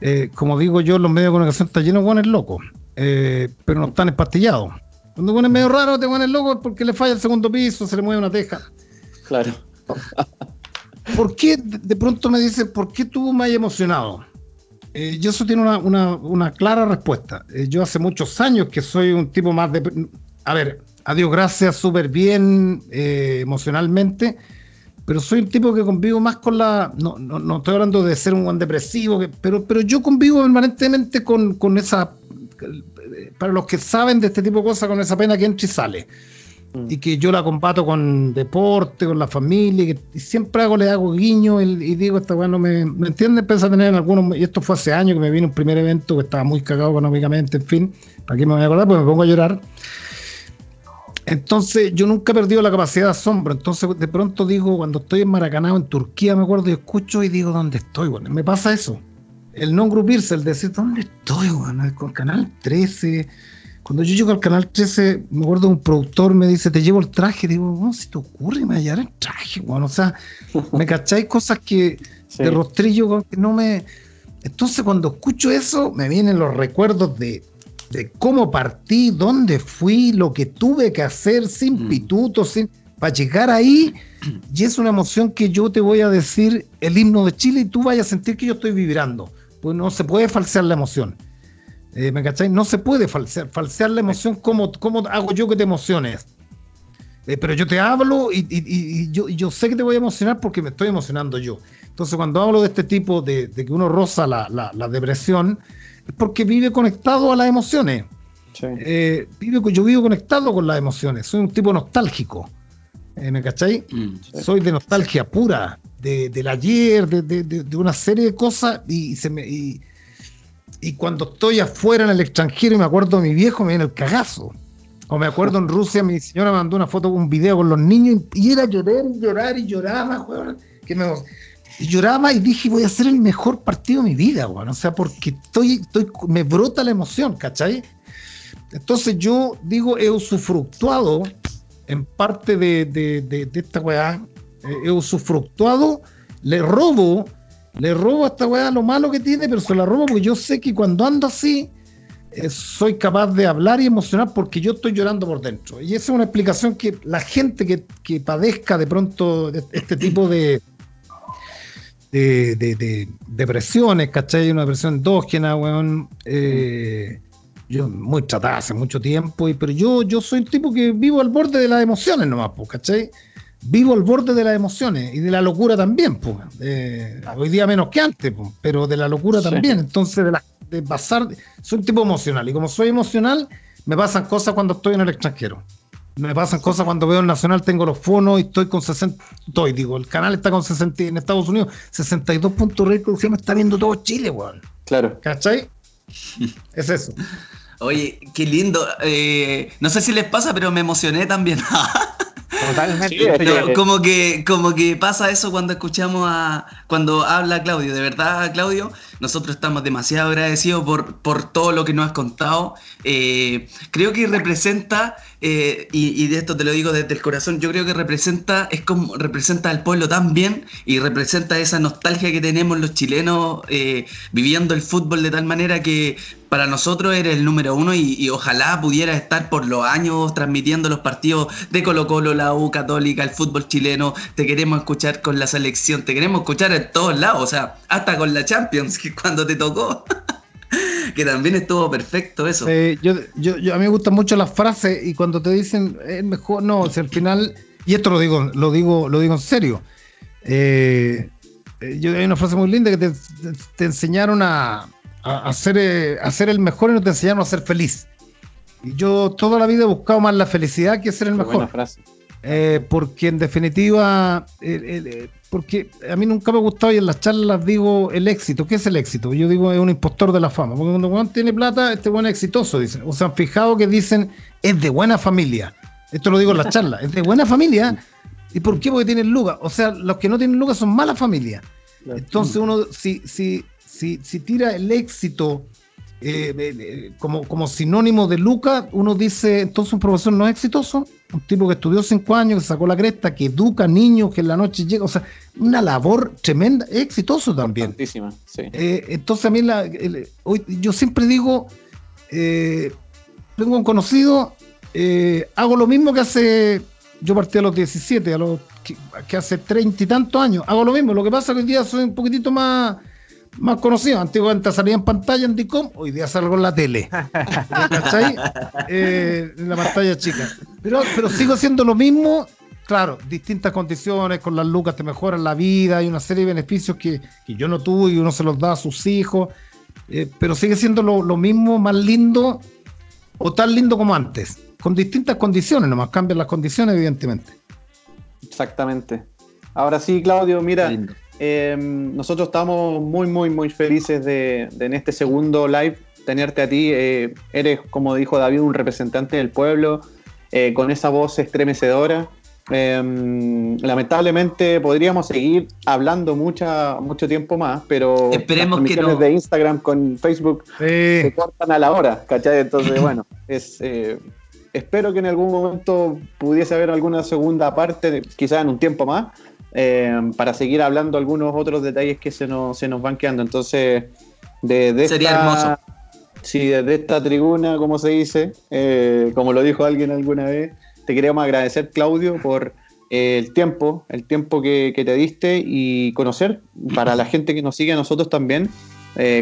[SPEAKER 4] Eh, como digo yo, los medios de comunicación están llenos de guanes locos, pero no están espastillados. Cuando uno es medio raro, te guanes locos porque le falla el segundo piso, se le mueve una teja.
[SPEAKER 2] Claro.
[SPEAKER 4] ¿Por qué de pronto me dice, por qué tú me has emocionado? Eh, eso tiene una, clara respuesta. Eh, yo hace muchos años que soy un tipo más de... A ver, a Dios gracias, súper bien eh, emocionalmente, pero soy un tipo que convivo más con la... No, no, estoy hablando de ser un buen depresivo, pero, pero yo convivo permanentemente con, con esa... Para los que saben de este tipo de cosas, con esa pena que entra y sale y que yo la combato con deporte, con la familia, y, siempre hago, le hago guiño y, digo, esta weá no me, ¿me entiendes? Empecé a tener en algunos, y esto fue hace años que me vino un primer evento que estaba muy cagado económicamente, en fin, ¿para qué me voy a acordar? Pues me pongo a llorar. Entonces, yo nunca he perdido la capacidad de asombro. Entonces, de pronto digo, cuando estoy en Maracaná en Turquía, me acuerdo y escucho y digo, ¿dónde estoy? Bueno, me pasa eso. El no grupirse, el decir, ¿dónde estoy? Bueno, con Canal 13 cuando yo llego al canal 13, me acuerdo de un productor me dice, te llevo el traje. Digo, no, si te ocurre, me hallar el traje, bueno, o sea, me cacháis cosas que de rostrillo que no me. Entonces, cuando escucho eso, me vienen los recuerdos de, cómo partí, dónde fui, lo que tuve que hacer sin mm. pitutos, sin para llegar ahí. Y es una emoción que yo te voy a decir el himno de Chile y tú vayas a sentir que yo estoy vibrando. Pues no se puede falsear la emoción. Eh, ¿Me cacháis? No se puede falsear, falsear la emoción. ¿Cómo, cómo hago yo que te emociones? Eh, pero yo te hablo y, yo, sé que te voy a emocionar porque me estoy emocionando yo. Entonces, cuando hablo de este tipo de, que uno roza la, depresión, es porque vive conectado a las emociones. Eh, yo vivo conectado con las emociones. Soy un tipo nostálgico. ¿Me cacháis? Mm, Soy de nostalgia pura, de, del ayer, de, una serie de cosas y, se me, y cuando estoy afuera en el extranjero y me acuerdo de mi viejo, me viene el cagazo. O me acuerdo en Rusia, mi señora mandó una foto, un video con los niños y era llorar y llorar y lloraba, que me, y lloraba y dije, voy a hacer el mejor partido de mi vida, weón. O sea, porque estoy, estoy, me brota la emoción, ¿cachai? Entonces yo digo, he usufructuado en parte de, de, de, esta weá he usufructuado, le robo, le robo a esta weá lo malo que tiene, pero se la robo porque yo sé que cuando ando así, eh, soy capaz de hablar y emocionar porque yo estoy llorando por dentro. Y esa es una explicación que la gente que, padezca de pronto este tipo de, de, depresiones, ¿cachai? Una depresión endógena, weón. Eh, yo muy tratada hace mucho tiempo, y, pero yo, yo soy un tipo que vivo al borde de las emociones nomás, pues, ¿cachai? Vivo al borde de las emociones y de la locura también, pues. hoy día menos que antes, pues, pero de la locura también. Entonces, de la de pasar, soy un tipo emocional y como soy emocional, me pasan cosas cuando estoy en el extranjero. Me pasan cosas cuando veo el Nacional, tengo los fonos y estoy con 60, estoy, digo, el canal está con 60, en Estados Unidos, 62 puntos de me está viendo todo Chile, weón.
[SPEAKER 2] Claro.
[SPEAKER 4] ¿Cachai? es eso.
[SPEAKER 3] Oye, qué lindo. Eh, no sé si les pasa, pero me emocioné también. Totalmente. como que, como que pasa eso cuando escuchamos a. cuando habla Claudio. De verdad, Claudio, nosotros estamos demasiado agradecidos por, por todo lo que nos has contado. Eh, creo que representa, eh, y, de esto te lo digo desde el corazón, yo creo que representa, es como representa al pueblo tan bien y representa esa nostalgia que tenemos los chilenos eh, viviendo el fútbol de tal manera que para nosotros eres el número uno y, ojalá pudiera estar por los años transmitiendo los partidos de Colo Colo, la U Católica, el fútbol chileno. Te queremos escuchar con la selección, te queremos escuchar en todos lados, o sea, hasta con la Champions, que cuando te tocó. que también estuvo perfecto eso.
[SPEAKER 4] yo, yo, a mí me gustan mucho las frases y cuando te dicen es mejor, no, si al final, y esto lo digo, lo digo, lo digo en serio. Eh, eh, yo hay una frase muy linda que te enseñaron a, a, ser, eh, el mejor y no te enseñaron a ser feliz. Y yo toda la vida he buscado más la felicidad que ser el mejor. Eh, porque en definitiva, eh, porque a mí nunca me ha gustado y en las charlas digo el éxito. ¿Qué es el éxito? Yo digo es un impostor de la fama. Porque cuando uno tiene plata, este buen es exitoso, dicen. O sea, han fijado que dicen es de buena familia. Esto lo digo en las charlas. Es de buena familia. ¿Y por qué? Porque tienen lugar. O sea, los que no tienen lugar son mala familia. Entonces uno, si, si, si, tira el éxito eh, como, como sinónimo de Luca, uno dice, entonces un profesor no es exitoso, un tipo que estudió cinco años, que sacó la cresta, que educa niños, que en la noche llega, o sea, una labor tremenda, es exitoso también.
[SPEAKER 2] Sí.
[SPEAKER 4] Eh, entonces a mí la, hoy, yo siempre digo, eh, tengo un conocido, hago lo mismo que hace, yo partí a los 17, a los que, hace treinta y tantos años, hago lo mismo, lo que pasa es que hoy día soy un poquitito más más conocido. Antiguamente salía en pantalla en DICOM, hoy día salgo en la tele. ¿Cachai? Eh, en la pantalla chica. Pero, pero sigo siendo lo mismo. Claro, distintas condiciones, con las lucas te mejoran la vida, hay una serie de beneficios que, yo no tuve y uno se los da a sus hijos. Eh, pero sigue siendo lo, lo, mismo, más lindo o tan lindo como antes. Con distintas condiciones, nomás cambian las condiciones, evidentemente.
[SPEAKER 2] Exactamente. Ahora sí, Claudio, mira, Em, nosotros estamos muy, muy, muy felices de, en este segundo live tenerte a ti. Eh, eres, como dijo David, un representante del pueblo, eh, con esa voz estremecedora. Em, lamentablemente podríamos seguir hablando mucha, mucho tiempo más, pero
[SPEAKER 3] esperemos que no.
[SPEAKER 2] de Instagram con Facebook se cortan a la hora, ¿cachai? Entonces, bueno, es, eh, espero que en algún momento pudiese haber alguna segunda parte, quizás en un tiempo más, eh, para seguir hablando algunos otros detalles que se nos, se nos van quedando. Entonces, de,
[SPEAKER 3] Sería hermoso.
[SPEAKER 2] Sí, desde esta tribuna, como se dice, eh, como lo dijo alguien alguna vez, te queríamos agradecer, Claudio, por eh, el tiempo, el tiempo que, te diste y conocer, para la gente que nos sigue a nosotros también,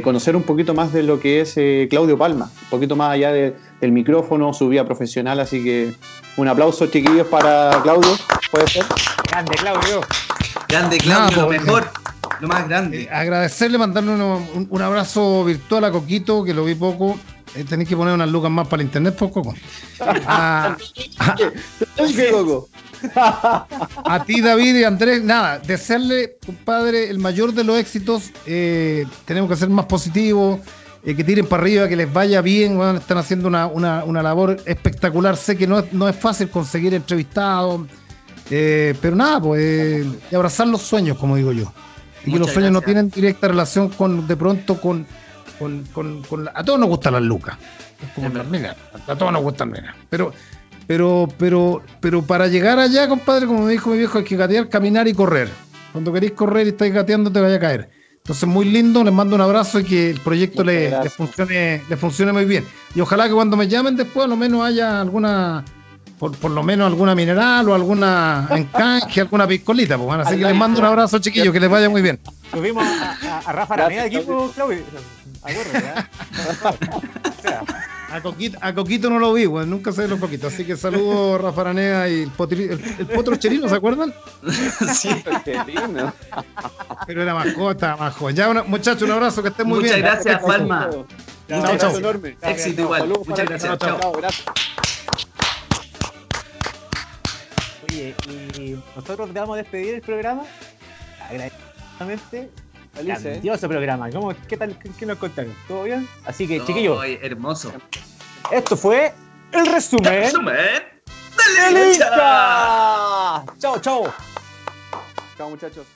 [SPEAKER 2] conocer un poquito más de lo que es Claudio Palma, un poquito más allá del micrófono, su vida profesional, así que un aplauso, chiquillos, para Claudio. ¿Puede ser?
[SPEAKER 1] Grande, Claudio.
[SPEAKER 3] Grande, Claudio, lo mejor. Lo más grande.
[SPEAKER 4] Eh, agradecerle, mandarle un, abrazo virtual a Coquito, que lo vi poco. Eh, tenéis que poner unas lucas más para el internet, poco. Coco. A, a, ti, David y Andrés, nada, desearle, compadre, el mayor de los éxitos. Eh, tenemos que ser más positivos eh, que tiren para arriba, que les vaya bien, están haciendo una, labor espectacular. Sé que no, no es fácil conseguir entrevistados, eh, pero nada, pues eh, abrazar los sueños, como digo yo. Y que los sueños no tienen directa relación con, de pronto, con, con, a todos nos gustan las lucas. a todos nos gustan, mira. Pero Pero, pero, pero para llegar allá, compadre, como me dijo mi viejo, hay que gatear, caminar y correr. Cuando queréis correr y estáis gateando, te vaya a caer. Entonces, muy lindo, les mando un abrazo y que el proyecto le, funcione, le funcione muy bien. Y ojalá que cuando me llamen después, a lo menos haya alguna, por, por lo menos alguna mineral o alguna encanje, alguna piscolita. Pues, Así que les mando un abrazo, chiquillos, que les vaya muy bien.
[SPEAKER 1] Tuvimos a, a, Rafa Araneda aquí, Claudio.
[SPEAKER 4] A Coquito, a Coquito no lo vi, bueno, nunca sé de los Coquitos. Así que saludo a Rafa Araneda y el, el, Potro Cherino, ¿se acuerdan?
[SPEAKER 3] Sí, Cherino.
[SPEAKER 4] Pero era mascota, más joven. Ya, muchachos, un abrazo, que estén muy
[SPEAKER 3] Muchas
[SPEAKER 4] bien.
[SPEAKER 3] Muchas gracias, Palma.
[SPEAKER 4] Chao, chao.
[SPEAKER 3] Éxito igual. Muchas gracias. Chao.
[SPEAKER 1] Oye, y nosotros te vamos a despedir el programa. Agradecidamente
[SPEAKER 2] Felices.
[SPEAKER 1] Grandioso programa. ¿Cómo, ¿Qué tal? ¿Qué nos contaron? ¿Todo bien? Así que, chiquillos.
[SPEAKER 3] hermoso.
[SPEAKER 1] Esto fue el resumen.
[SPEAKER 3] El resumen
[SPEAKER 1] de Chao, chao.
[SPEAKER 2] Chao, muchachos.